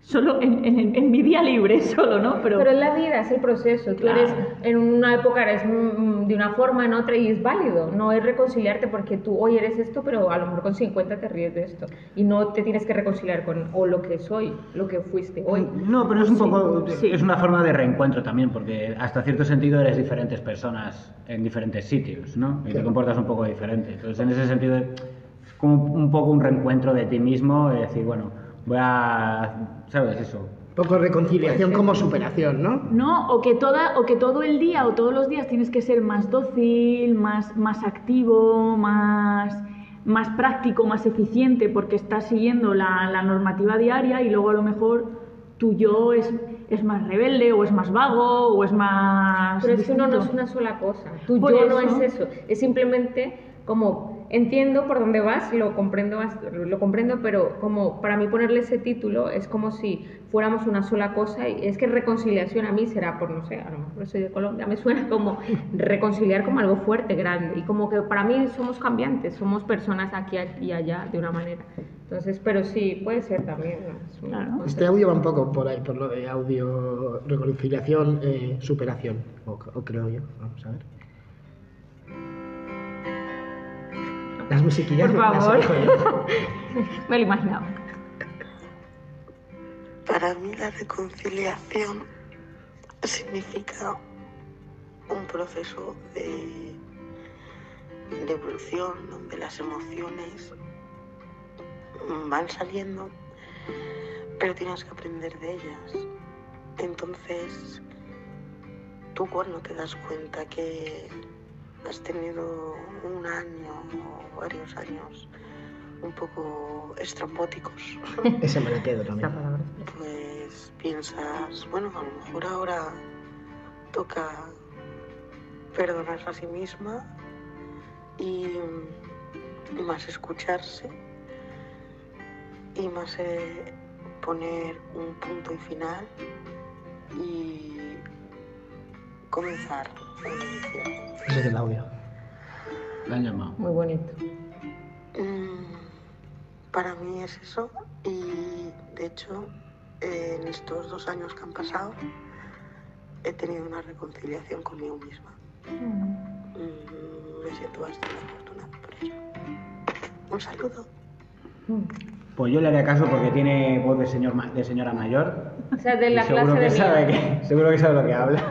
solo en, en- en mi día libre, (laughs) solo, ¿no? Pero, Pero es la vida, es el proceso. Tú Claro. eres, en una época eres de una forma, en otra, y es válido. No es reconciliarte porque tú hoy eres esto, pero a lo mejor con 50 te ríes de esto. Y no te tienes que reconciliar con o lo que soy, lo que fuiste hoy. No, pero es un Sí, poco, sí. es una forma de reencuentro también, porque hasta cierto sentido eres diferentes personas en diferentes sitios, ¿no? Y te comportas un poco diferente. Entonces, en ese sentido, como un poco un reencuentro de ti mismo, de decir, bueno, voy a, ¿sabes? Eso. Poco reconciliación como superación, ¿no? No, o que, toda, o que todo el día o todos los días tienes que ser más dócil, más, más activo, más, más práctico, más eficiente, porque estás siguiendo la, la normativa diaria y luego a lo mejor tu yo es, es más rebelde o es más vago o es más... Pero es que uno no es una sola cosa. Tu Por yo no eso. es eso. Es simplemente como entiendo por dónde vas, lo comprendo, bast- lo comprendo, pero como para mí ponerle ese título es como si fuéramos una sola cosa y es que reconciliación a mí será por no sé, a lo mejor soy de Colombia, me suena como reconciliar como algo fuerte, grande y como que para mí somos cambiantes, somos personas aquí y allá de una manera. Entonces, pero sí, puede ser también. ¿no? Es un Claro. Este audio va un poco por ahí, por lo de audio, reconciliación, eh, superación, o, o creo yo. Vamos a ver. Las musiquillas Por favor. (laughs) Me lo imaginaba. Para mí la reconciliación significa un proceso de, de evolución donde las emociones van saliendo, pero tienes que aprender de ellas. Entonces, tú cuando te das cuenta que has tenido un año o varios años un poco estrambóticos, (laughs) Ese me la quedo también. pues piensas, bueno, a lo mejor ahora toca perdonarse a sí misma y, y más escucharse y más eh, poner un punto y final y comenzar. Ese es el audio. La han llamado. Muy bonito. Mm, Para mí es eso y de hecho eh, en estos dos años que han pasado he tenido una reconciliación conmigo misma. Mm, Me siento bastante afortunada por ello. Un saludo. Pues yo le haré caso porque tiene voz de, señor, de señora mayor. O sea, de y la seguro clase que de sabe que Seguro que sabe lo que habla.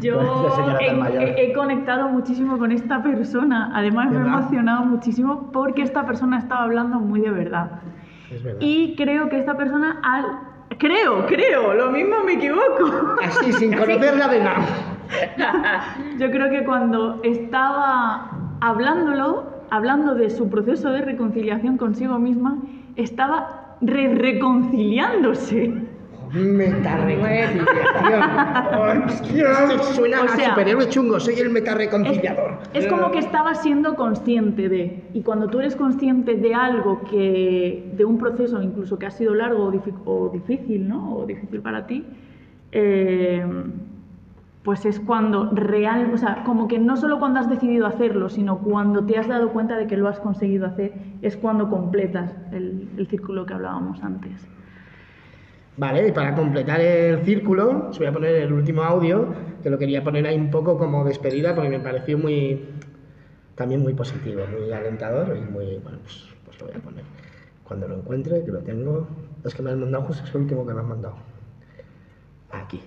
Yo he, conectado muchísimo con esta persona. Además, me he emocionado muchísimo porque esta persona estaba hablando muy de verdad. Es verdad. Y creo que esta persona al... Creo, creo, lo mismo me equivoco. Así, sin (laughs) conocerla de nada. (laughs) Yo creo que cuando estaba hablándolo, hablando de su proceso de reconciliación consigo misma, estaba re reconciliándose. Metareconciliación. Esto suena O sea, a superhéroe chungo, soy el metareconciliador. Es como que estaba siendo consciente de, y cuando tú eres consciente de algo que, de un proceso incluso que ha sido largo o difícil, ¿no? O difícil para ti, eh, pues es cuando real, o sea, como que no solo cuando has decidido hacerlo, sino cuando te has dado cuenta de que lo has conseguido hacer, es cuando completas el, el círculo que hablábamos antes. Vale, y para completar el círculo, os voy a poner el último audio, que lo quería poner ahí un poco como despedida, porque me pareció muy, también muy positivo, muy alentador y muy, bueno, pues, pues lo voy a poner. Cuando lo encuentre, que lo tengo, es que me han mandado (laughs) justo es el último que me han mandado. Aquí.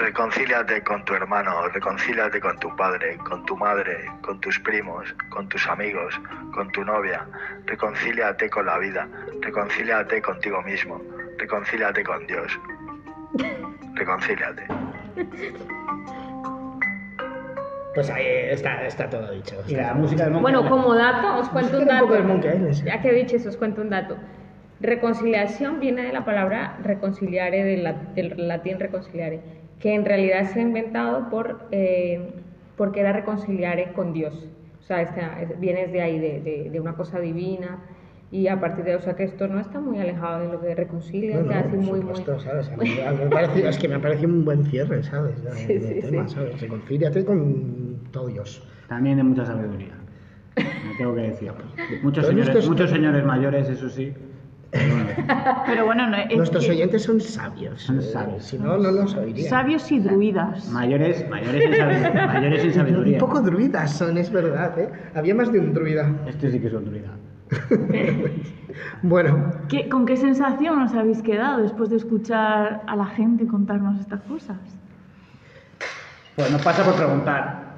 Reconcíliate con tu hermano, reconcíliate con tu padre, con tu madre, con tus primos, con tus amigos, con tu novia. Reconcíliate con la vida, reconcíliate contigo mismo, reconcíliate con Dios. Reconcíliate. Pues ahí está, está todo dicho. Y la música del Bueno, Island. como dato, os cuento un Música un poco del dato. Sí. Ya que he dicho eso, os cuento un dato. Reconciliación viene de la palabra reconciliare, del latín reconciliare, que en realidad se ha inventado por, eh, porque era reconciliare con Dios. O sea, esta- es- viene de ahí, de, de- de una cosa divina. Y a partir de, o sea, que esto no está muy alejado de lo que reconcilia, No, no, que así por muy, muy... supuesto, ¿sabes? A mí- a mí me parece- es que me ha parecido un buen cierre, ¿sabes? (laughs) De- Sí, del sí, tema, sí. ¿sabes? Reconcíliate con todo Dios. También de mucha sabiduría. Me tengo que decir. Muchos señores, muchos señores mayores, eso sí. (laughs) Pero bueno, no, es Nuestros que- oyentes son sabios. Son eh, sabios. Si no, no nos oirían. Sabios y druidas. mayores, mayores, en sabiduría, (laughs) mayores en Un sabiduría. poco druidas son, es verdad, ¿eh? Había más de un druida. Este sí que es un druida. (laughs) Bueno, ¿Qué- ¿Con qué sensación os habéis quedado después de escuchar a la gente contarnos estas cosas? Pues nos pasa por preguntar.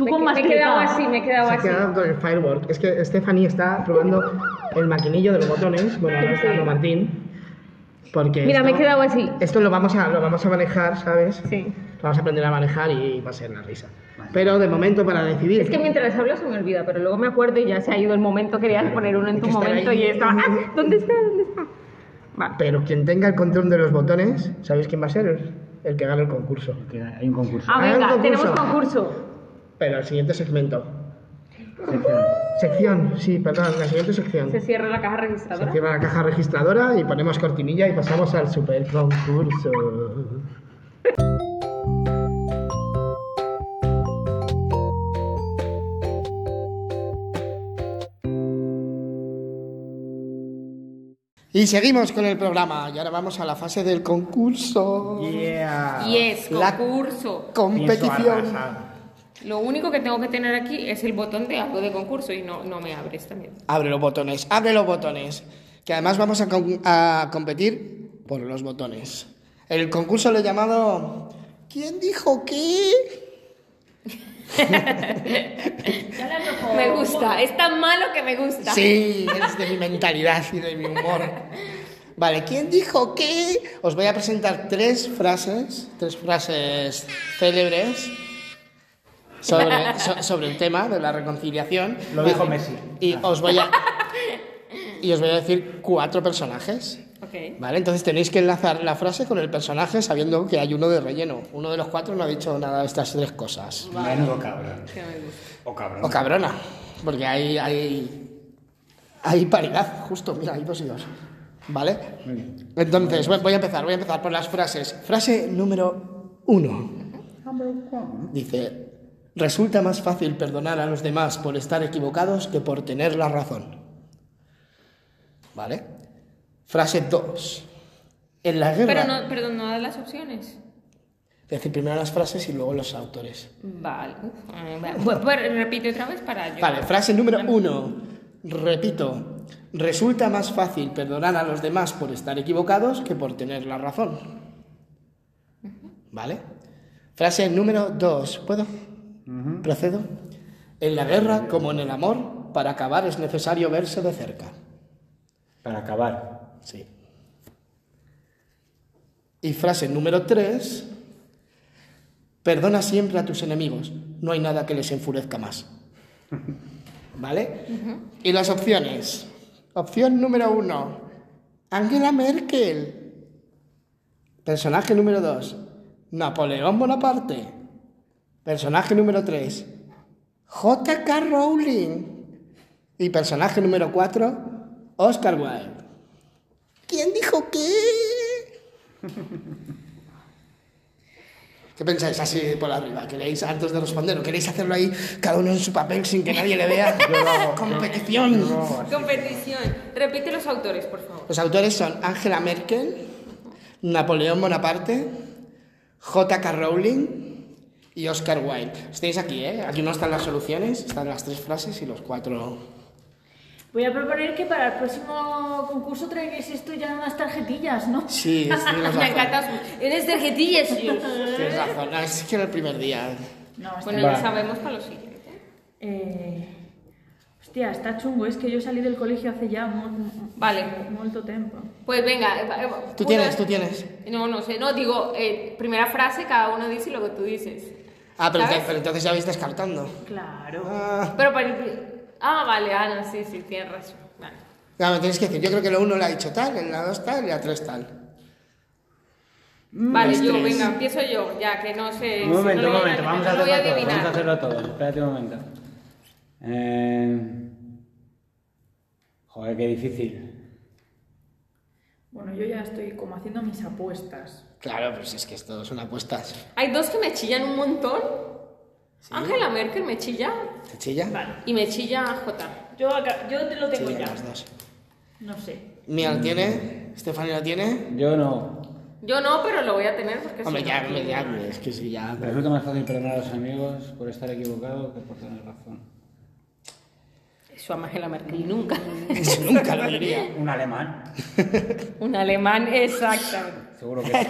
Tú Me, con me he quedado así, me he quedado se así. quedado con el firework. Es que Stephanie está probando el maquinillo de los botones. Bueno, ahora está dando Martín. Porque Mira, me he esto- quedado así. Esto lo vamos a, lo vamos a manejar, ¿sabes? Sí. Lo vamos a aprender a manejar y va a ser una risa. Pero de momento, para decidir. Es que mientras hablo se me olvida, pero luego me acuerdo y ya se ha ido el momento. Querías poner uno en tu momento ahí. y estaba. ¡Ah! ¿Dónde está? ¿Dónde está? Vale. Pero quien tenga el control de los botones, ¿sabéis quién va a ser? El, que gane el concurso. Que Hay un concurso. Ah, venga, concurso. tenemos concurso. Pero el siguiente segmento. Sección. Sección, sí, perdón, la siguiente sección. Se cierra la caja Se registradora. cierra la caja registradora y ponemos cortinilla y pasamos al super concurso. Y seguimos con el programa y ahora vamos a la fase del concurso. Yeah. Y es La concurso. Competición. Lo único que tengo que tener aquí es el botón de algo de concurso y no, no me abres también. Abre los botones, abre los botones. Que además vamos a, con- a competir por los botones. El concurso lo he llamado ¿Quién dijo qué? (laughs) Me gusta, es tan malo que me gusta. Sí, es de mi mentalidad y de mi humor. Vale, ¿quién dijo qué? Os voy a presentar tres frases, tres frases célebres sobre, so- sobre el tema de la reconciliación. Lo dijo Messi. Y os voy a, (laughs) y os voy a decir cuatro personajes. Ok. Vale, entonces tenéis que enlazar la frase con el personaje sabiendo que hay uno de relleno. Uno de los cuatro no ha dicho nada de estas tres cosas. Menudo cabrón. O cabrón. O cabrona, porque hay, hay, hay paridad, justo, mira, hay dos y dos. ¿Vale? Muy bien. Entonces, voy voy a empezar, voy a empezar por las frases. Frase número uno. Dice, resulta más fácil perdonar a los demás por estar equivocados que por tener la razón. ¿Vale? Frase 2. En la guerra... Pero no, perdón, no da las opciones. A decir primero las frases y luego los autores. Vale. Eh, vale. Pues, pues, repite otra vez para yo. Vale, frase número uno. Repito, resulta más fácil perdonar a los demás por estar equivocados que por tener la razón. ¿Vale? Frase número dos. ¿Puedo? ¿Procedo? En la guerra, como en el amor, para acabar es necesario verse de cerca. Para acabar. Sí. Y frase número tres. Perdona siempre a tus enemigos. No hay nada que les enfurezca más. (laughs) ¿Vale? Y las opciones. Opción número uno. Angela Merkel. Personaje número dos. Napoleón Bonaparte. Personaje número tres. J.K. Rowling. Y personaje número cuatro. Oscar Wilde. ¿Quién dijo qué? ¿Qué pensáis así por arriba? ¿Queréis, antes de responder, o queréis hacerlo ahí cada uno en su papel sin que nadie le vea? (laughs) Competición. Competición. Repite los autores, por favor. Los autores son Angela Merkel, Napoleón Bonaparte, J.K. Rowling y Oscar Wilde. Estáis aquí, ¿eh? Aquí no están las soluciones, están las tres frases y los cuatro. Voy a proponer que para el próximo concurso traigáis esto ya en unas tarjetillas, ¿no? Sí, tienes (laughs) Me razón. Eres tarjetillas, tío. Tienes razón. No, es que era el primer día. No, Bueno, ya sabemos para lo siguiente. Eh, hostia, está chungo, es que yo salí del colegio hace ya mu- mu- Vale. mucho tiempo. Pues venga. eh, eh, Tú una- tienes, tú tienes. No, no sé. No, digo, eh, primera frase, cada uno dice lo que tú dices. Ah, pero, entonces ya vais descartando. Claro. Ah, Pero para... Ah, vale, ah, no, sí, sí, tienes razón. Vale. no, me tienes que decir. Yo creo que lo uno lo ha dicho tal, en la dos tal y la tres tal. Vale, Los yo, tres. venga, empiezo yo, ya que no sé. Un momento, no un lo voy momento. A hacerlo todo. Vamos a hacerlo todo. Espérate un momento. Eh... Joder, qué difícil. Bueno, yo ya estoy como haciendo mis apuestas. Claro, pues es que esto son apuestas. Hay dos que me chillan un montón. Angela Merkel me chilla ¿Te chilla? y me chilla J. Yo, acá- yo te lo tengo Chilla ya. las dos. No sé. Mía la tiene, Estefania la tiene. Yo no. Yo no, pero lo voy a tener porque Hombre, si ya, no- hombre, ya, es que sí, ya. Me resulta más fácil perdonar a los amigos por estar equivocado que por tener razón. Eso a Angela Merkel nunca. (laughs) Eso nunca lo diría. Un alemán. Un alemán, exactamente. Seguro que (laughs)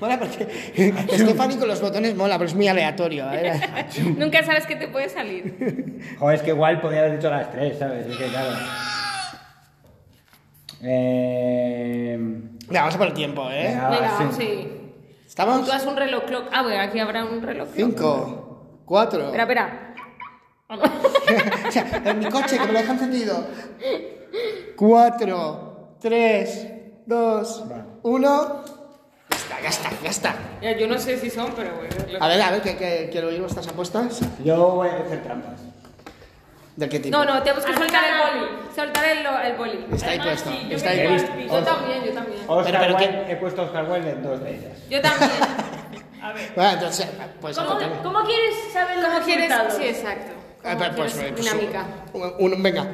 Mola porque (laughs) Stephanie con los botones mola, pero es muy aleatorio. ¿eh? (laughs) nunca sabes qué te puede salir. Joder, es que igual podía haber dicho las tres, ¿sabes? Es que claro. Eh... Venga, vamos a por el tiempo, ¿eh? Venga, Venga, sí. vamos, sí. ¿Estamos? Tú haces un reloj clock. Ah, bueno, aquí habrá un reloj clock. Cinco, cuatro. Espera, espera. O sea, en mi coche, que me lo deja encendido. Cuatro, tres, dos, uno. Ya está, ya está, ya está. Ya, yo no sé si son, pero bueno. A ver, a ver, que, que, quiero oír vuestras apuestas. Yo voy a hacer trampas. ¿De qué tipo? No, no, tenemos que soltar el boli. Soltar el, el boli. Está ahí puesto. Yo Está ahí puesto. Yo también, yo también. Oscar Pero, pero Wilde, he puesto a Oscar Wilde en dos de ellas. Yo también. (laughs) Bueno, entonces, pues ¿Cómo, cómo quieres saber los ¿Cómo quieres? Sí, exacto. ¿Cómo pues, quieres pues, dinámica. un- un- venga,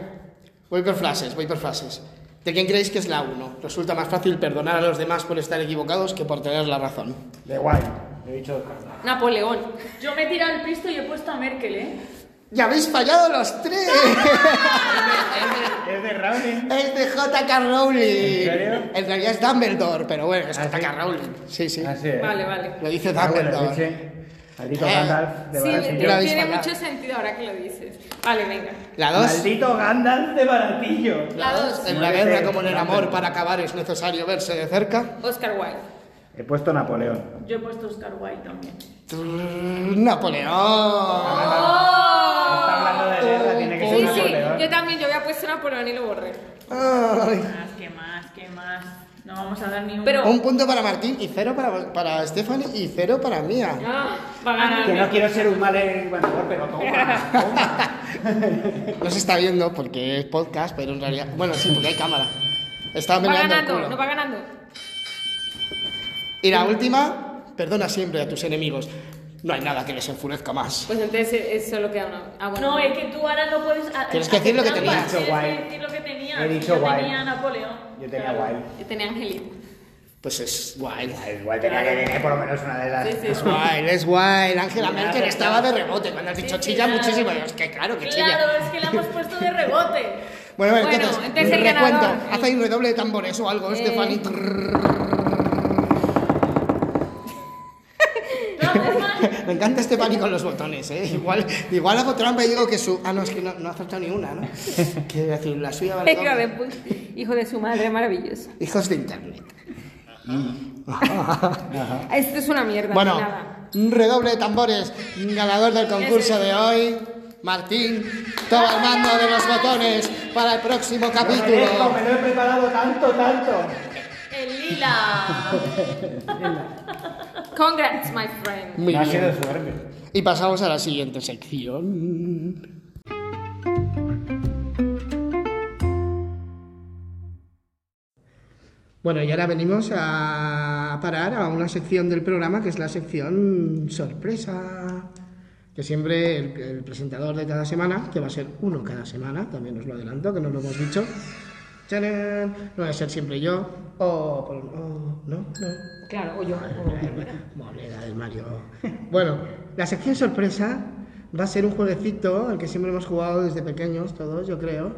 voy por frases, voy por frases. ¿De quién creéis que es la uno? Resulta más fácil perdonar a los demás por estar equivocados que por tener la razón. De Wilde. He dicho. Napoleón. Yo me he tirado el pisto y he puesto a Merkel, ¿eh? ¡Ya habéis fallado los tres! (laughs) Es de Rowling. es de J.K. Rowling. ¿En serio? En realidad es Dumbledore, pero bueno, es ¿Ah, J.K. sí? Rowling. Sí, sí. Así es. Vale, vale. Lo dice Ah, bueno, Dumbledore. Maldito Eh, Gandalf de Sí, Baratillo. la habéis tiene mucho sentido ahora que lo dices. Vale, venga. La dos. Maldito Gandalf de Baratillo. La dos. En la guerra como en el amor, para acabar es necesario verse de cerca. Oscar Wilde. He puesto Napoleón. Yo he puesto Oscar Wilde también. Trrr, Napoleón. Está hablando de guerra, tiene que ser Sí, sí, Napoleón. yo también, yo había puesto Napoleón y lo borré. Ay. No vamos a dar ni un... Pero- Un punto para Martín y cero para, para Stephanie y cero para Mía. Ah, va a ganar. Que no quiero ser un mal evaluador, pero toma, toma. No se está viendo porque es podcast, pero en realidad. Bueno, sí, porque hay cámara. Estaba Va el ganando, culo. no va ganando. Y la última, perdona siempre a tus enemigos. No hay nada que les enfurezca más. Pues entonces es solo queda una. Ah, bueno. No, es que tú ahora no puedes... a- Tienes que decir lo que tenías. trampas, He dicho Tienes que decir lo que tenías. He dicho Yo tenía Napoleón. Yo tenía Claro. Wilde. Yo tenía Angelito. Pues es guay. Igual tenía que tener por lo menos una de las. Sí, sí. Es guay, es Me ha Merkel estaba de rebote cuando has dicho sí, chilla claro. muchísimo. Es que claro que chilla. Claro, es que la hemos puesto de rebote. (laughs) Bueno, bueno, entonces, entonces el recuento. ganador, Haz ahí un redoble de tambores o algo, Eh. Stephanie. (laughs) Me encanta Stephanie con los botones, ¿eh? Igual, igual hago trampa y digo que su... Ah, no, es que no, no ha acertado ni una, ¿no? (laughs) Quiero decir, la suya vale Hijo doble. de, pu- hijo de su madre, maravilloso. Hijos de internet. (laughs) Esto es una mierda. Bueno, Nada. un redoble de tambores, ganador del concurso de hoy, Martín, toma el mando de los botones para el próximo capítulo. me lo he preparado tanto, tanto. El lila. (laughs) Congrats, my friend. Muy bien. suerte. Y pasamos a la siguiente sección. Bueno, y ahora venimos a parar a una sección del programa que es la sección sorpresa. Que siempre el, el presentador de cada semana, que va a ser uno cada semana, también os lo adelanto, que no lo hemos dicho. ¡Tarán! No va a ser siempre yo, o, por- o- no, no, Claro, o yo. Moneda del Mario. Bueno, la sección sorpresa va a ser un jueguecito al que siempre hemos jugado desde pequeños, todos, yo creo.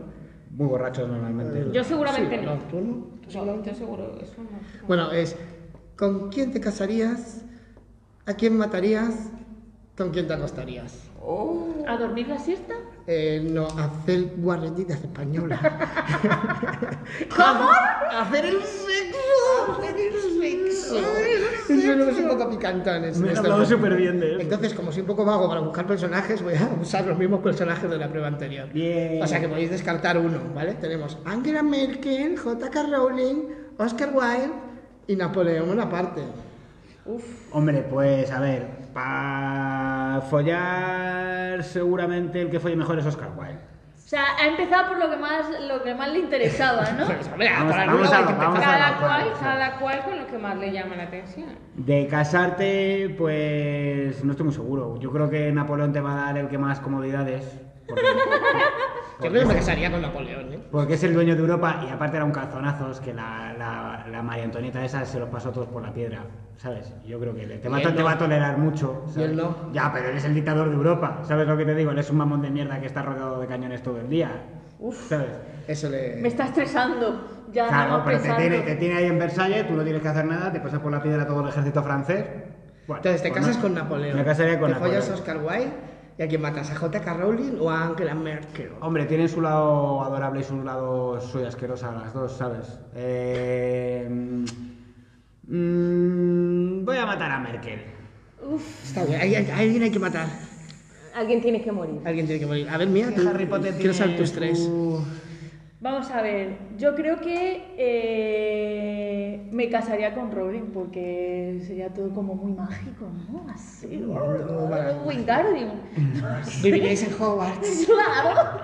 Muy borrachos normalmente. Yo seguramente Sí, no. ¿Tú no? ¿Tú No, seguramente? yo seguro eso no. Bueno, es ¿con quién te casarías? ¿A quién matarías? ¿Con quién te acostarías? ¿A dormir la siesta? Eh, no, hacer españolas. (laughs) ¿Cómo? Hacer el sexo. Hacer el sexo. Eso es un poco picantones. Me he hablado súper bien de eso. Entonces, como soy un poco vago para buscar personajes, voy a usar los mismos personajes de la prueba anterior. Bien. O sea que podéis descartar uno, ¿vale? Tenemos Angela Merkel, J.K. Rowling, Oscar Wilde y Napoleón Bonaparte. Hombre, pues a ver, para follar seguramente el que folle mejor es Oscar Wilde. O sea, ha empezado por lo que más, lo que más le interesaba, ¿no? Cada cual con lo que más le llama la atención. De casarte, pues no estoy muy seguro. Yo creo que Napoleón te va a dar el que más comodidades. Porque, (laughs) Yo creo que me casaría con Napoleón, ¿eh? porque es el dueño de Europa y aparte era un calzonazos que la, la, la María Antonieta esa se los pasó todos por la piedra, ¿sabes? Yo creo que le- te, va, a Y to- él te no. va a tolerar mucho. Y ¿sabes? él no. Ya, pero él es el dictador de Europa, ¿sabes lo que te digo? Él es un mamón de mierda que está rodeado de cañones todo el día. ¿Sabes? Eso le... Me está estresando. Ya Claro, pero te tiene, te tiene ahí en Versalles, tú no tienes que hacer nada, te pasas por la piedra todo el ejército francés. Bueno, Entonces, ¿te pues casas no. con Napoleón? Me casaría con ¿Te follas Napoleón. a Oscar Wilde? ¿Y a quién matas? ¿A J.K. Rowling o a Angela Merkel? Hombre, tienen su lado adorable y su lado soy asquerosa las dos, ¿sabes? Eh, mm, voy a matar a Merkel. Está bien, hay- hay- alguien hay que matar. Alguien tiene que morir. Alguien tiene que morir. A ver, mía, tú, Harry Potter quiero saber tus tres. su- Vamos a ver, yo creo que eh, me casaría con Rowling porque sería todo como muy mágico, ¿no? Así, oh, Wingardium. (laughs) Viviríais en Hogwarts. (laughs) Claro.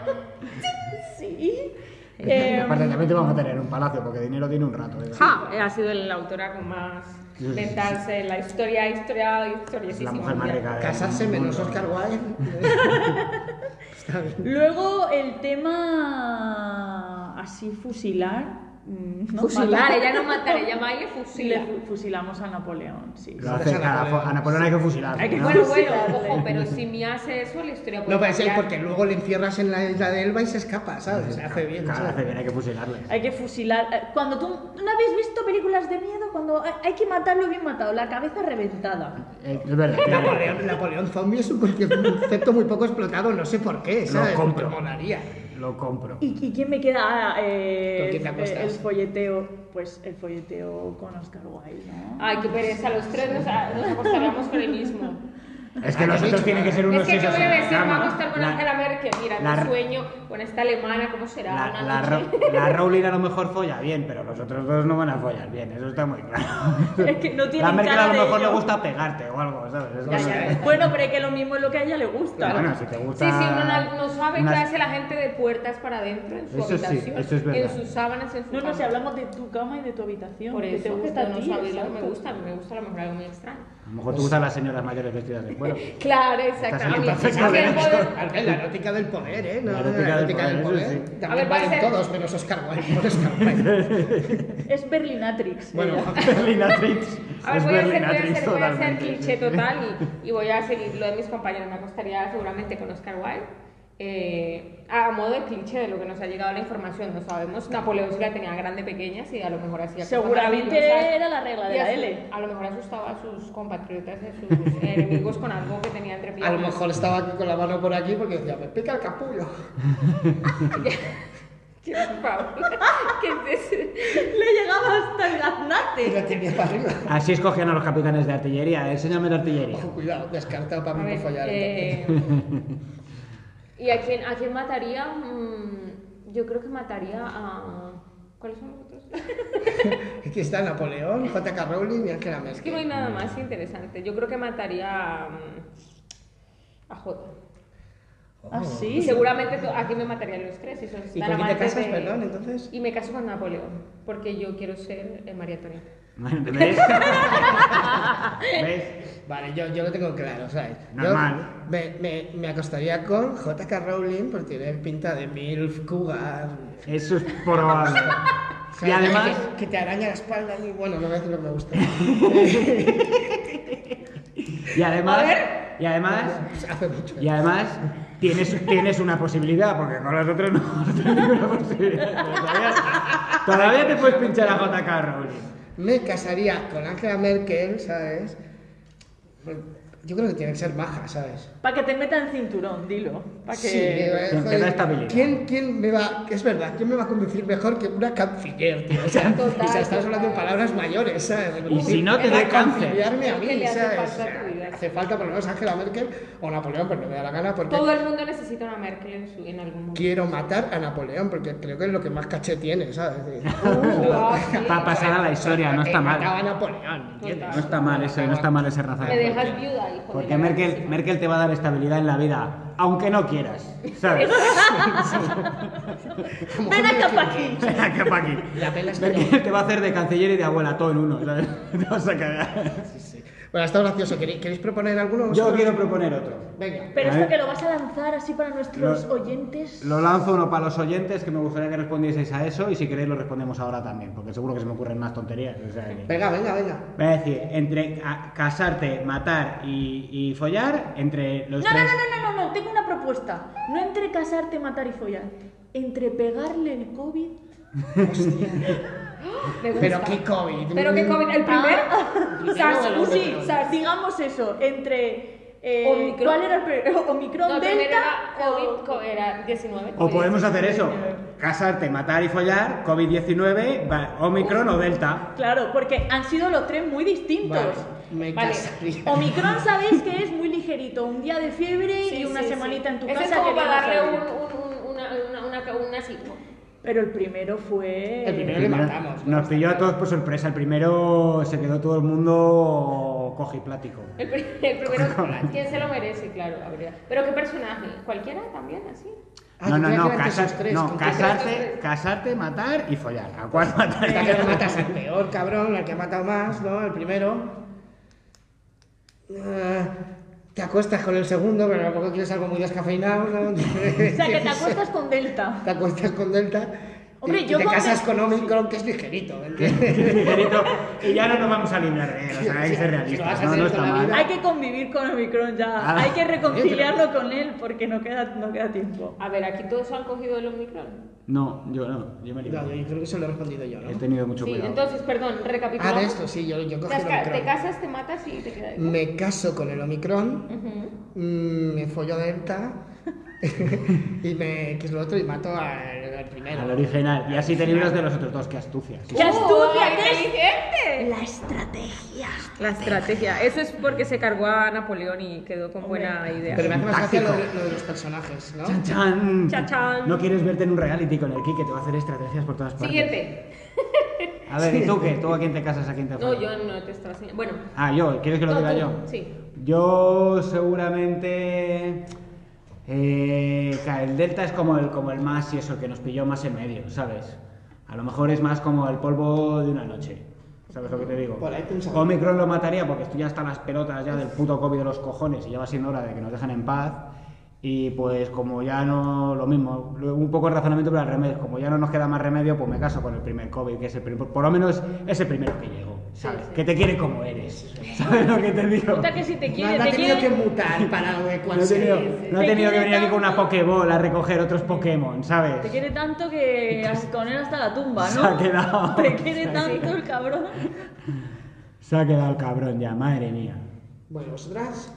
Sí. Eh, Aparte, también te vamos a tener un palacio porque dinero tiene un rato. ¿eh? Ja, ha sido la autora con más ventas en la historia, historia, historia. la mujer más rica Casarse menos Oscar Wilde. (laughs) Luego el tema así fusilar. Mm, ¿no? Fusilar, Matar. ella no matar, ella va y le fusila. Le fu- fusilamos a Napoleón, sí. Lo hace- a, a Napoleón hay que fusilar. Hay que ¿no? Bueno, bueno, ojo, pero si me hace eso, la historia puede No ser cambiar. porque luego le encierras en la isla de Elba y se escapa, ¿sabes? Se hace bien. Claro, hace bien, hay que fusilarle. Hay que fusilar. eh, Cuando tú no habéis visto películas de miedo, cuando hay, que matarlo bien matado, la cabeza reventada. Eh, es verdad. (laughs) Napoleón, Napoleón zombie es un concepto muy poco explotado, no sé por qué, Lo ¿sabes? compro. Molaría. Lo compro. ¿Y, y quién me queda? Ah, eh, ¿Con quién te el, el folleteo. Pues el folleteo con Oscar Wilde, ¿no? Ay, qué pereza, los tres nos, nos acostaríamos con el mismo. Es que los otros tienen que ser unos Es que yo voy a decir, me voy a acostar con La- Angela Merkel. Mira, la- mi sueño con esta alemana, ¿cómo será? La, la. Ro- la (laughs) Rowling a lo mejor folla bien, pero los otros dos no van a follar bien, eso está muy claro. (laughs) Es que no La tienen Merkel a lo mejor le ello. gusta pegarte o algo, ¿sabes? Es Ya, ya. Bueno, pero es que lo mismo es lo que a ella le gusta. Bueno, si te Sí, gusta... sí, uno no, no sabe una- qué hace la gente de puertas para adentro en su Eso sí, habitación. eso es verdad. En sus sábanas, en su No, no, cama. si hablamos de tu cama y de tu habitación. Por que eso, te gusta no ti, lo que me gusta. Me gusta a lo mejor algo muy extraño. A lo mejor te gustan las señoras mayores vestidas de cuero. (laughs) Claro, exactamente. La erótica del poder, ¿eh? Erótica del poder, sí. A También ver, va a valen todos menos Oscar Wilde. por Oscar (laughs) Wilde. Es Berlinatrix. (laughs) Bueno. (laughs) Berlinatrix. A ver, Es voy a hacer, voy a Berlinatrix hacer, voy a hacer cliché total y, y voy a seguir lo de mis compañeros. Me acostaría seguramente con Oscar Wilde. Eh, a modo de cliché de lo que nos ha llegado la información, no sabemos. Napoleón sí la tenía grande, pequeña, y a lo mejor hacía Seguramente era la regla de la L. A lo mejor asustaba a sus compatriotas, a sus enemigos con algo que tenía entre a piernas. lo mejor estaba aquí con la mano por aquí porque decía, me pica el capullo. (laughs) Le llegaba hasta el Y gaznate. la tenía para arriba. Así escogían a los capitanes de artillería. Enséñame la artillería. Ojo, cuidado, descartado para A mí por follar. eh. (laughs) ¿Y a quién, a quién mataría? Mm, yo creo que mataría a... ¿Cuáles son los otros? (laughs) Aquí está Napoleón, J.K. Rowling y Angela Merkel. Es que no hay nada más interesante. Yo creo que mataría a, a Jota. Ah, Y sí. seguramente tú- aquí me matarían los tres. Y, son ¿Y tan con quién te amantes casas, de- perdón, entonces? Y me caso con Napoleón, porque yo quiero ser eh, María Antonieta. ¿Ves? (laughs) ¿Ves? Vale, yo, yo lo tengo claro, ¿sabes? Yo Normal. me, me, me acostaría con J.K. Rowling por tener pinta de MILF, cougar. Eso es probable. (laughs) Y ¿sabes? además, Que, que te araña la espalda y bueno, no voy a decir lo que me gusta. (laughs) y además, A ver. y además, Hace mucho. y además, tienes, tienes una posibilidad, porque con los otros no, (laughs) ninguna posibilidad. Todavía, todavía te puedes pinchar a JK Rowling. Me casaría con Angela Merkel, ¿sabes? Yo creo que tiene que ser maja, ¿sabes? Para que te metan cinturón, dilo. Para que... Sí, eh, joder, estabilidad. ¿quién, ¿Quién me va, es verdad, quién me va a conducir mejor que una canciller, tío? O sea, Total, o sea estás hablando de palabras mayores, ¿sabes? Y si no, te da cáncer. a mí, ¿Qué le hace ¿sabes? falta vida? hace falta por lo menos Angela Merkel o Napoleón, pero no me da la gana porque Todo el mundo necesita una Merkel en, su, en algún momento. quiero matar a Napoleón, porque creo que es lo que más caché tiene, ¿sabes? (laughs) Para pasar a la historia, no está matado a mal. Napoleón, ¿entiendes? No está mal ese, no está mal ese Me razonamiento. dejas viuda hijo de Porque la Merkel. Merkel te va a dar estabilidad en la vida, aunque no quieras, ¿sabes? (laughs) Ven acá pa' aquí. Ven acá pa' aquí. La pela es que Merkel te va a hacer de canciller y de abuela, todo en uno, ¿sabes? (laughs) Te vas a cagar. Bueno, está gracioso. ¿Queréis, queréis proponer alguno? Yo quiero proponer otro. Venga. Pero esto que lo vas a lanzar así para nuestros Lo- oyentes. Lo lanzo uno para los oyentes, que me gustaría que respondieseis a eso, y si queréis lo respondemos ahora también, porque seguro que se me ocurren más tonterías. o sea que- Venga, venga, venga. Voy a decir, entre a- casarte, matar y, y follar, entre los No, no, tres... no, no, no, no, tengo una propuesta. No entre casarte, matar y follar. Entre pegarle el COVID. Me Pero gusta. qué COVID. Pero qué COVID, el primer. Ah, SARS, o el sí, digamos eso, entre... eh, Omicron. ¿Cuál era el primero? ¿Omicron, No, el Delta? era COVID, co- era 19. O podemos hacer eso, casarte, matar y follar, COVID-19, va- Omicron o Delta. Claro, porque han sido los tres muy distintos. Vale, me Vale. Omicron sabéis que es muy ligerito, un día de fiebre Sí, y una sí, semanita sí. en tu Ese casa. es como que para darle un, un, un, una, una, una, una. Pero el primero fue... El primero le matamos. Nos pilló a todos por sorpresa. El primero se quedó todo el mundo cojiplático. El, pri- el primero, (laughs) ¿quién se lo merece? Claro, habría. Pero qué personaje, cualquiera también, así. Ah, no, no, no, esos tres, no, ¿con qué casarte, casarte, matar y follar. ¿A cuál matar? Hasta que no matas al peor, cabrón, al que ha matado más, ¿no? El primero. Ah, te acuestas con el segundo, pero tampoco quieres algo muy descafeinado, ¿no? O sea, que te acuestas con Delta. Te acuestas con Delta. Hombre, y, yo y te con casas con Omicron, que es ligerito, ¿me entiendes? Ligerito, y ya no nos vamos a de él. O sea, hay que ser realistas. a No, no está mal. Hay que convivir con Omicron ya. Ah. Hay que reconciliarlo con él porque no queda, no queda tiempo. A ver, aquí todos han cogido el Omicron. No, yo no, yo me. No, yo creo que se lo he respondido yo, He ¿no? tenido mucho Sí, cuidado. entonces, perdón, recapitulamos. Ah, de esto, sí, yo, yo cogí Te, el casas, te matas y te quedas. Me caso con el Omicron, mm, me follo Delta (laughs) y me. ¿Qué es lo otro? Y mato al, al primero. Al original. Y así te libras de los otros dos, qué astucia. sí. ¡Qué astucia! ¡Uy, ¿Qué inteligente! La estrategia. La estrategia. Eso es porque se cargó a Napoleón y quedó con buena idea. Pero me hace más gracia lo de, lo de los personajes, ¿no? Chan, chan. Chan, chan. No quieres verte en un reality con el Kike, te va a hacer estrategias por todas partes. Siguiente. A ver, ¿y tú qué? ¿Tú a quién te casas, a quién te No, yo no te estoy enseñando. Bueno, Ah, yo, ¿quieres que lo no, diga tú. yo? Sí. Yo seguramente... eh, el Delta es como el, como el más y eso, el que nos pilló más en medio, ¿sabes? A lo mejor es más como el polvo de una noche. ¿Sabes lo que te digo? Por ahí. Omicron lo mataría porque estoy ya hasta las pelotas ya del puto COVID de los cojones y ya va siendo hora de que nos dejen en paz. Y pues como ya no, lo mismo, un poco el razonamiento pero al revés, como ya no nos queda más remedio, pues me caso con el primer COVID, que es el primer, por lo menos es el primero que llegó, ¿sabes? Que te quiere como eres, ¿sabes lo que te digo? Puta que si te No, quiere, no ha te tenido quiere. que mutar para (laughs) No adecuarse. tenido, no Te tenido que venir aquí con una. Pokéball a recoger otros Pokémon, ¿sabes? Te quiere tanto que (laughs) con él hasta la tumba, Se ¿no? ha quedado. Te quiere (laughs) tanto el cabrón. Se ha quedado el cabrón ya, madre mía. Bueno, vosotras.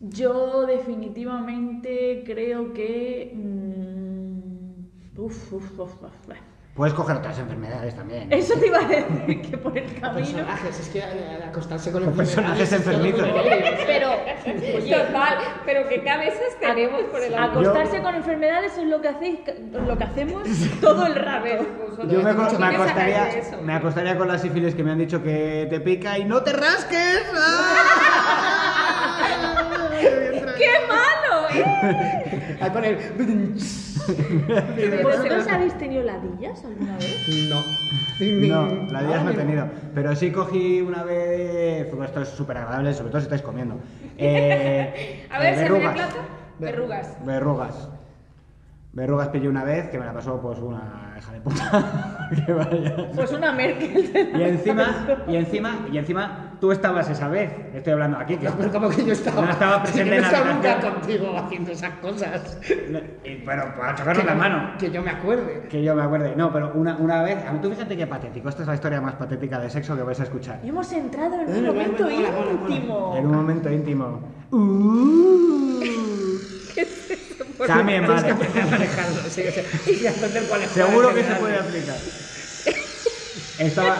Yo definitivamente creo que... mm, uf, uf, uf, uf, uf. Puedes coger otras enfermedades también. Eso te iba a decir que por el camino... Personajes, es que al acostarse con Con personajes muy (laughs) Pero, oye, Total, pero qué cabezas tenemos por el amor. acostarse con enfermedades es lo que hacéis, lo que hacemos todo el rato. Yo me, ¿Cómo me acostaría, me acostaría con la sífilis que me han dicho que te pica y no te rasques. (laughs) (laughs) ¡Qué malo! ¿eh? Ahí pone el... ¿Vosotros habéis tenido ladillas alguna vez? No. No, (laughs) la días no he tenido. Pero sí cogí una vez. pues esto es súper agradable, sobre todo si estáis comiendo. (laughs) Eh, A ver, eh, ¿se plato? Verrugas. Verrugas. Verrugas pillé una vez que me la pasó pues una hija de puta. (laughs) que vaya. Pues una Merkel. Y encima, y encima, y encima, tú estabas esa vez. Estoy hablando aquí. Que Pero como que yo estaba. No estaba presente yo no en la (laughs) estaba nunca contigo haciendo esas cosas. Bueno, para chocarnos Que la mano. Que yo me acuerde. Que yo me acuerde. No, pero una, una vez. a mí Tú fíjate qué patético. Esta es la historia más patética de sexo que vais a escuchar. Y hemos entrado en un Bueno, bueno, momento íntimo. En un momento íntimo. Uh. También Tienes vale. que aprender a manejarlo, sí, o sea, y aprender cuáles Seguro que se puede aplicar. Estaba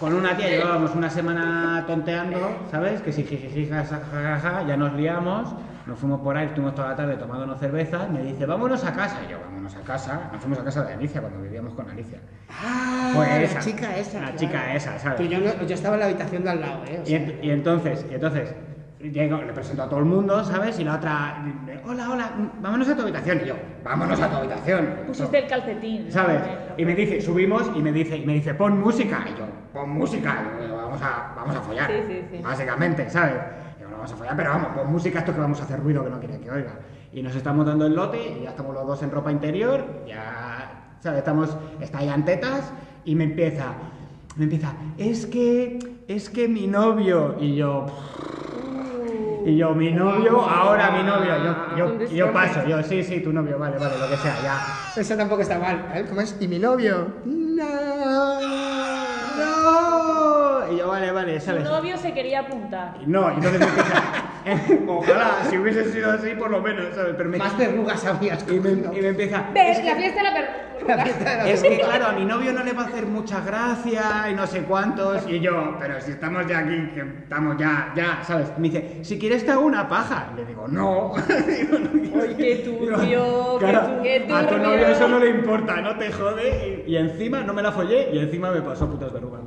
con una tía, llevábamos una semana tonteando, ¿sabes? Que si jijiji, jajaja, ya nos liamos, nos fuimos por ahí, estuvimos toda la tarde tomándonos cervezas, me dice, vámonos a casa. Y yo, vámonos a casa. Nos fuimos a casa de Alicia cuando vivíamos con Alicia. Ah, Fue la esa. chica esa. La claro. chica esa, ¿sabes? Yo, no- yo estaba en la habitación de al lado, ¿eh? O Y, ent- y entonces, y entonces llego, le presento a todo el mundo, ¿sabes? Y la otra, hola, hola, vámonos a tu habitación. Y yo, vámonos a tu habitación. Pusiste el calcetín. ¿Sabes? Y me dice, subimos y me dice, y me dice, pon música. Y yo, pon música. Y yo, vamos a, vamos a follar. Sí, sí, sí. Básicamente, ¿sabes? Y yo, no vamos a follar, pero vamos, pon música, esto que vamos a hacer ruido que no quiere que oiga. Y nos estamos dando el lote y ya estamos los dos en ropa interior, ya, ¿sabes? Estamos, está ahí en tetas y me empieza, me empieza, es que, es que mi novio. Y yo, y yo, mi novio, ahora mi novio. Yo, yo, yo paso, yo, sí, sí, tu novio, vale, vale, lo que sea, ya. Eso tampoco está mal. Ver, ¿cómo es? ¿Y mi novio? ¡No! Y yo, vale, vale, Su ¿sabes? novio se quería apuntar. Y No, y entonces me empieza, ojalá, si hubiese sido así, por lo menos, ¿sabes? Pero me, Más verrugas habías y me, y me empieza, ¿Ves? La fiesta de la es que claro, a mi novio no le va a hacer mucha gracia y no sé cuántos. Y yo, pero si estamos ya aquí, que estamos ya, ya, ¿sabes? Me dice, si quieres te hago una paja. Le digo, no. (laughs) Qué turbio, qué turbio. a tu novio eso no le importa, no te jode. Y, y encima no me la follé y encima me pasó putas verrugas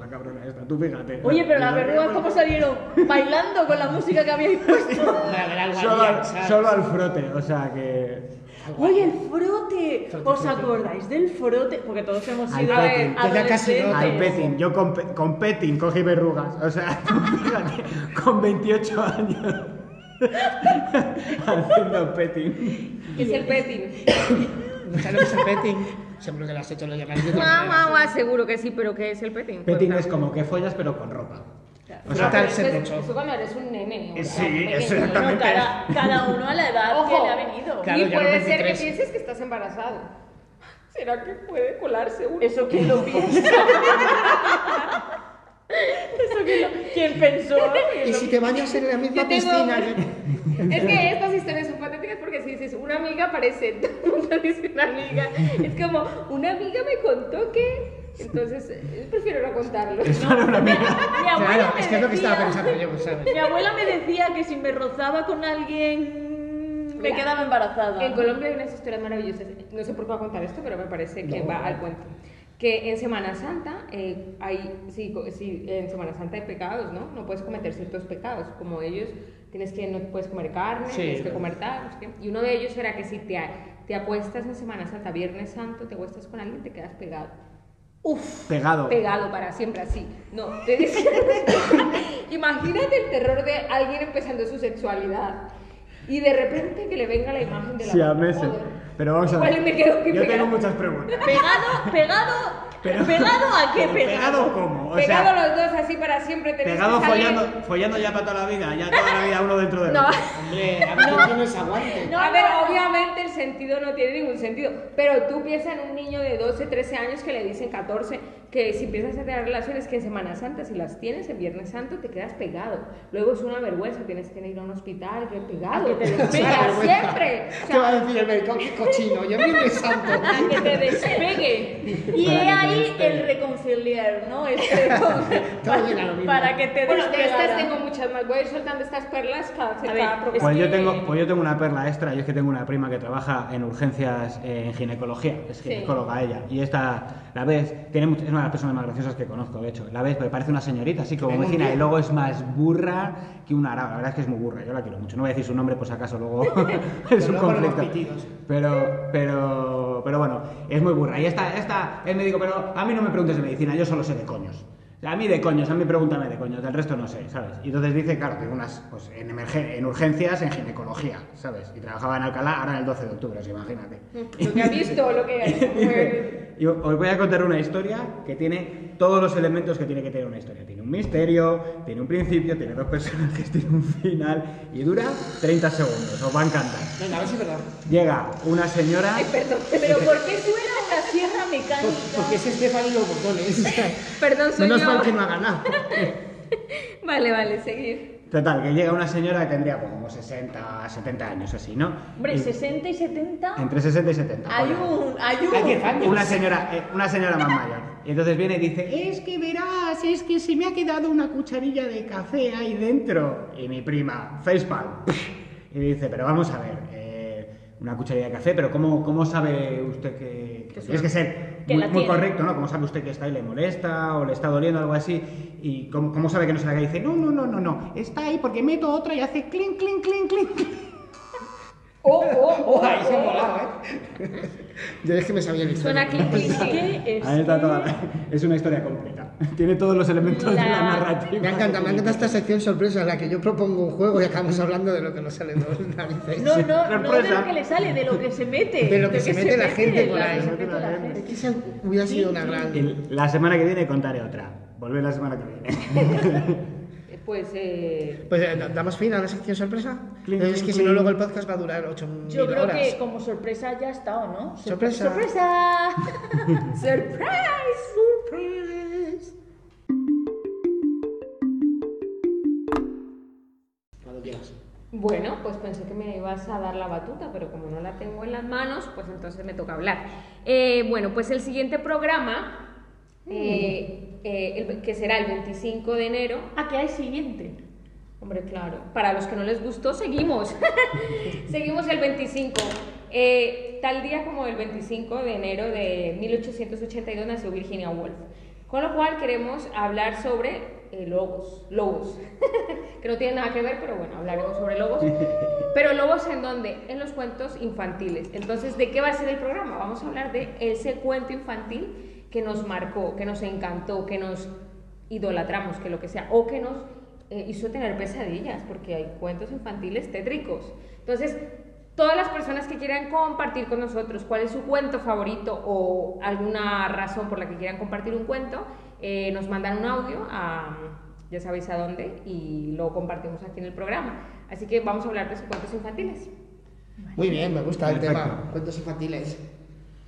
Tú fíjate. Oye, pero las verrugas, ¿cómo salieron? Bailando con la música que habíais puesto. (laughs) Solo al, solo al frote, o sea que. Oye, el frote. ¿Os acordáis del frote? Porque todos hemos Al sido. Al petting. Yo con, pe- con petting cogí verrugas. O sea, (laughs) tú fíjate, con 28 años. (laughs) haciendo petting. ¿Qué es el petting? ¿No sabes lo que es el petting? Seguro que lo has hecho, lo de otra Guau, guau, guau, seguro que sí, pero ¿qué es el petting? Petting es como que follas pero con ropa. O sea, Pero eso, es- eso cuando eres un nene. o Sí, sea, pequeño. exactamente. Bueno, cada, cada uno a la edad Ojo, que le ha venido. Claro, y puede ser que 23. pienses que estás embarazado. ¿Será que puede colarse uno? Eso quién lo (laughs) piensa. Eso quién lo... ¿Quién pensó? (laughs) Y si te bañas en la misma Yo tengo- piscina. que- Es que estas historias son patéticas porque si dices una amiga aparece, todo (laughs) el mundo dice una amiga. Es como, una amiga me contó que. Entonces, eh, prefiero no contarlo. (laughs) Mi abuela Claro, me es que es lo que estaba decía- pensando yo, ¿sabes? Mi abuela me decía que si me rozaba con alguien me Mira, quedaba embarazada. En Colombia hay unas historias maravillosas. No sé por qué voy a contar esto, pero me parece que No. va al cuento. Que en Semana Santa eh, hay, sí, sí, en Semana Santa hay pecados, ¿no? No puedes cometer ciertos pecados, como ellos, tienes que, no puedes comer carne, Sí, tienes que comer tal. Y uno de ellos era que si te, te apuestas en Semana Santa, Viernes Santo, te acuestas con alguien, te quedas pegado. Uf, Pegado. pegado para siempre así. No, te decía- (laughs) imagínate el terror de alguien empezando su sexualidad y de repente que le venga la imagen de la Sí, a. Joder. Pero vamos a ver. me quedo aquí Yo tengo muchas preguntas. Pegado, pegado, Pero- pegado a qué pegado. ¿Pegado cómo? O Pegado sea, los dos así para siempre. pegado que salir- follando, follando ya para toda la vida. Ya toda la vida uno dentro de No. otro. Hombre, a ver, que no es aguante. a ver, obviamente el sentido no tiene ningún sentido, pero tú piensas en un niño de 12, 13 años que le dicen 14, que si empiezas a tener relaciones que en Semana Santa, si las tienes en Viernes Santo, te quedas pegado. Luego es una vergüenza, tienes que ir a un hospital, que pegado, que te para despegues. siempre. O ¿Qué va a sea, decir el médico? ¡Qué cochino! ¡Yo en Viernes (laughs) Santo! A que te despegue. Y te ahí despegue. el reconciliar, ¿no? Este, (laughs) Todo viene a lo mismo. para que te bueno, de estas tengo muchas más. Voy a ir soltando estas perlas cada, A cada. Pues yo, que- tengo, pues yo tengo una perla extra, y es que tengo una prima que trabaja en urgencias eh, en ginecología, es Sí. ginecóloga ella, y esta, la ves, tiene much- es una de las personas más graciosas que conozco, de hecho, la ves, me parece una señorita, así como tío. y luego es más burra que una araba, la verdad es que es muy burra, yo la quiero mucho, no voy a decir su nombre por si acaso luego (laughs) (laughs) es un conflicto, pero, pero, pero bueno, es muy burra, y esta, esta, es médico, pero a mí no me preguntes de medicina, yo solo sé de coños. A mí de coños, a mí pregúntame de coños, del resto no sé, ¿sabes? Y entonces dice, claro, que unas, pues en, emergen- en urgencias, en ginecología, ¿sabes? Y trabajaba en Alcalá, ahora en el 12 de octubre, sea, imagínate. Lo que ha visto, lo que (laughs) os voy a contar una historia que tiene todos los elementos que tiene que tener una historia. Tiene un misterio, tiene un principio, tiene dos (laughs) personajes, tiene un final y dura 30 segundos, os va a encantar. Venga, a ver si es verdad. Llega una señora... Pero ¿por qué suena una sierra mecánica? Porque es Estefan y los botones. (laughs) Perdón, soy Menos yo. mal que no ha ganado. (laughs) Vale, vale, seguir. Total, que llega una señora que tendría como 60, 70 años así, ¿no? Hombre, Y- 60 y 70. Entre 60 y 70. Hay ponle. un. Hay un. Hay 10 años. Una señora, eh, una señora más mayor. Y entonces viene y dice, es que verás, es que se me ha quedado una cucharilla de café ahí dentro. Y mi prima, facepalm. Y dice, pero vamos a ver, eh, una cucharilla de café, pero ¿cómo, cómo sabe usted que, que tienes que ser Que muy, la muy tiene. correcto, ¿no? ¿Cómo sabe usted que está ahí le molesta o le está doliendo algo así? ¿Y cómo, cómo sabe que no se la cae? Y dice, no, no, no, no, no, está ahí porque meto otra y hace clink, clink, clink, clink. Oh, oh, Oh, (laughs) ahí se ha molado, (laughs) ¿eh? Yo es que me sabía el Suena clic, clic, clic. Ahí está toda la- (laughs) Es una historia completa. Tiene todos los elementos de la La- narrativa. Me encanta, me encanta esta sección sorpresa en la que yo propongo un juego y acabamos hablando de lo que nos sale de los narices. No, no, no de Sorpresa. lo que le sale, de lo que se mete. De lo que se mete la gente por lo que ahí. se mete la gente. Es que esa hubiera sido una gran... Y la semana que viene contaré otra. Volver la semana que viene. Pues, eh, Pues eh, ¿damos fin a la sección sorpresa? Clink, es que si no luego el podcast va a durar 8 Yo creo horas. que como sorpresa ya ha estado, ¿no? Sor- Sorpresa. ¡Sorpresa! (laughs) ¡Surprise! ¡Surprise! Cuando quieras. Bueno, pues pensé que me ibas a dar la batuta, pero como no la tengo en las manos, pues entonces me toca hablar. Eh, bueno, pues el siguiente programa, eh, eh, el- que será el 25 de enero. ¿A qué hay siguiente? Hombre, claro. Para los que no les gustó, seguimos. (laughs) seguimos el 25. Eh, tal día como el 25 de enero de 1882 nació Virginia Woolf. Con lo cual queremos hablar sobre eh, lobos. Lobos. (laughs) que no tiene nada que ver, pero bueno, hablaremos sobre lobos. (laughs) Pero lobos en dónde? En los cuentos infantiles. Entonces, ¿de qué va a ser el programa? Vamos a hablar de ese cuento infantil que nos marcó, que nos encantó, que nos idolatramos, que lo que sea, o que nos eh, hizo tener pesadillas, porque hay cuentos infantiles tétricos. Entonces, todas las personas que quieran compartir con nosotros cuál es su cuento favorito o alguna razón por la que quieran compartir un cuento, eh, nos mandan un audio a ya sabéis a dónde y lo compartimos aquí en el programa. Así que vamos a hablar de sus cuentos infantiles. Muy bien, me gusta el Perfecto. tema. Cuentos infantiles.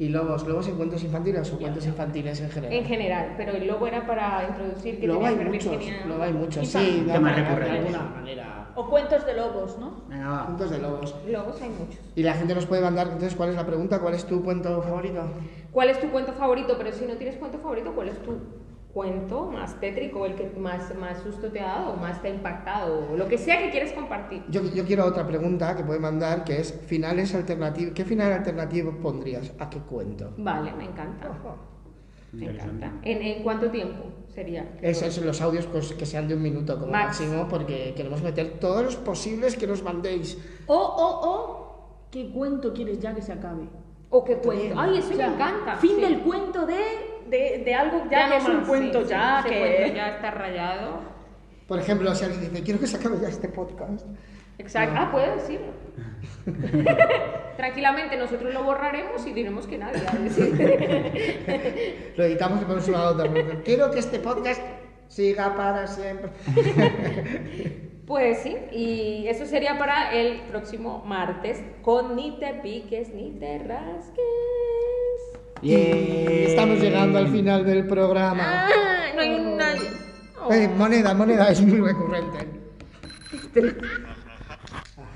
¿Y lobos? ¿Lobos en cuentos infantiles o cuentos infantiles en general? En general, pero el lobo era para introducir que tenía hay muchos, luego hay muchos, sí, de, alguna manera. O cuentos de lobos, ¿no? Venga, va. Cuentos de lobos. Lobos hay muchos. Y la gente nos puede mandar, entonces, ¿cuál es la pregunta? ¿Cuál es tu cuento favorito? ¿Cuál es tu cuento favorito? Pero si no tienes cuento favorito, ¿cuál es tu cuento más tétrico, el que más, más susto te ha dado, más te ha impactado, o lo que sea que quieres compartir? Yo, yo quiero otra pregunta que puede mandar, que es finales alternativos. ¿Qué final alternativo pondrías? ¿A qué cuento? Vale, me encanta. Me encanta. ¿En, en cuánto tiempo sería? Esos son los audios pues, que sean de un minuto como Max. máximo, porque queremos meter todos los posibles que nos mandéis. O, o, o, ¿qué cuento quieres ya que se acabe? ¿O qué cuento? Ay, eso O sea, me encanta. Fin sí. del cuento de, de, de algo ya, que no es un más, cuento sí, sí, ya ese que... cuento ya está rayado. Por ejemplo, si alguien dice, quiero que se acabe ya este podcast. Exacto. Ah, puedo decirlo. (laughs) Tranquilamente, nosotros lo borraremos y diremos que nadie ha. (laughs) Lo editamos y ponemos una nota. Quiero que este podcast siga para siempre. (laughs) Pues sí, y eso sería para el próximo martes con Ni te piques ni te rasques. Y estamos llegando al final del programa. Ah, no hay nadie. Eh, moneda, moneda, es muy recurrente. (laughs)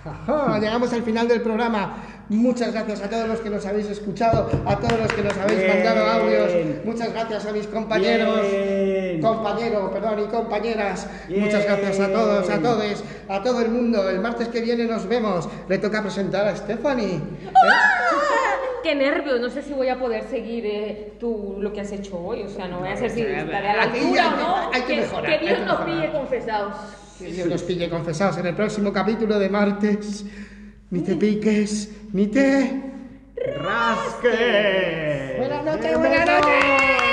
Ajá, llegamos al final del programa. Muchas gracias a todos los que nos habéis escuchado, a todos los que nos habéis Bien. mandado audios. Muchas gracias a mis compañeros, Bien. compañero, perdón, y compañeras. Bien. Muchas gracias a todos, a todos, a todo el mundo. El martes que viene nos vemos. Le toca presentar a Stephanie. ¿eh? Qué nervios, no sé si voy a poder seguir eh, tú lo que has hecho hoy, o sea, no voy a ser si estaré a la altura o no. hay que que, mejorar. que hay Dios que nos pille confesados. Que Dios nos pille confesados en el próximo capítulo de martes. Ni te piques, ni te... ¡Rasque! Buenas noches, buenas noches.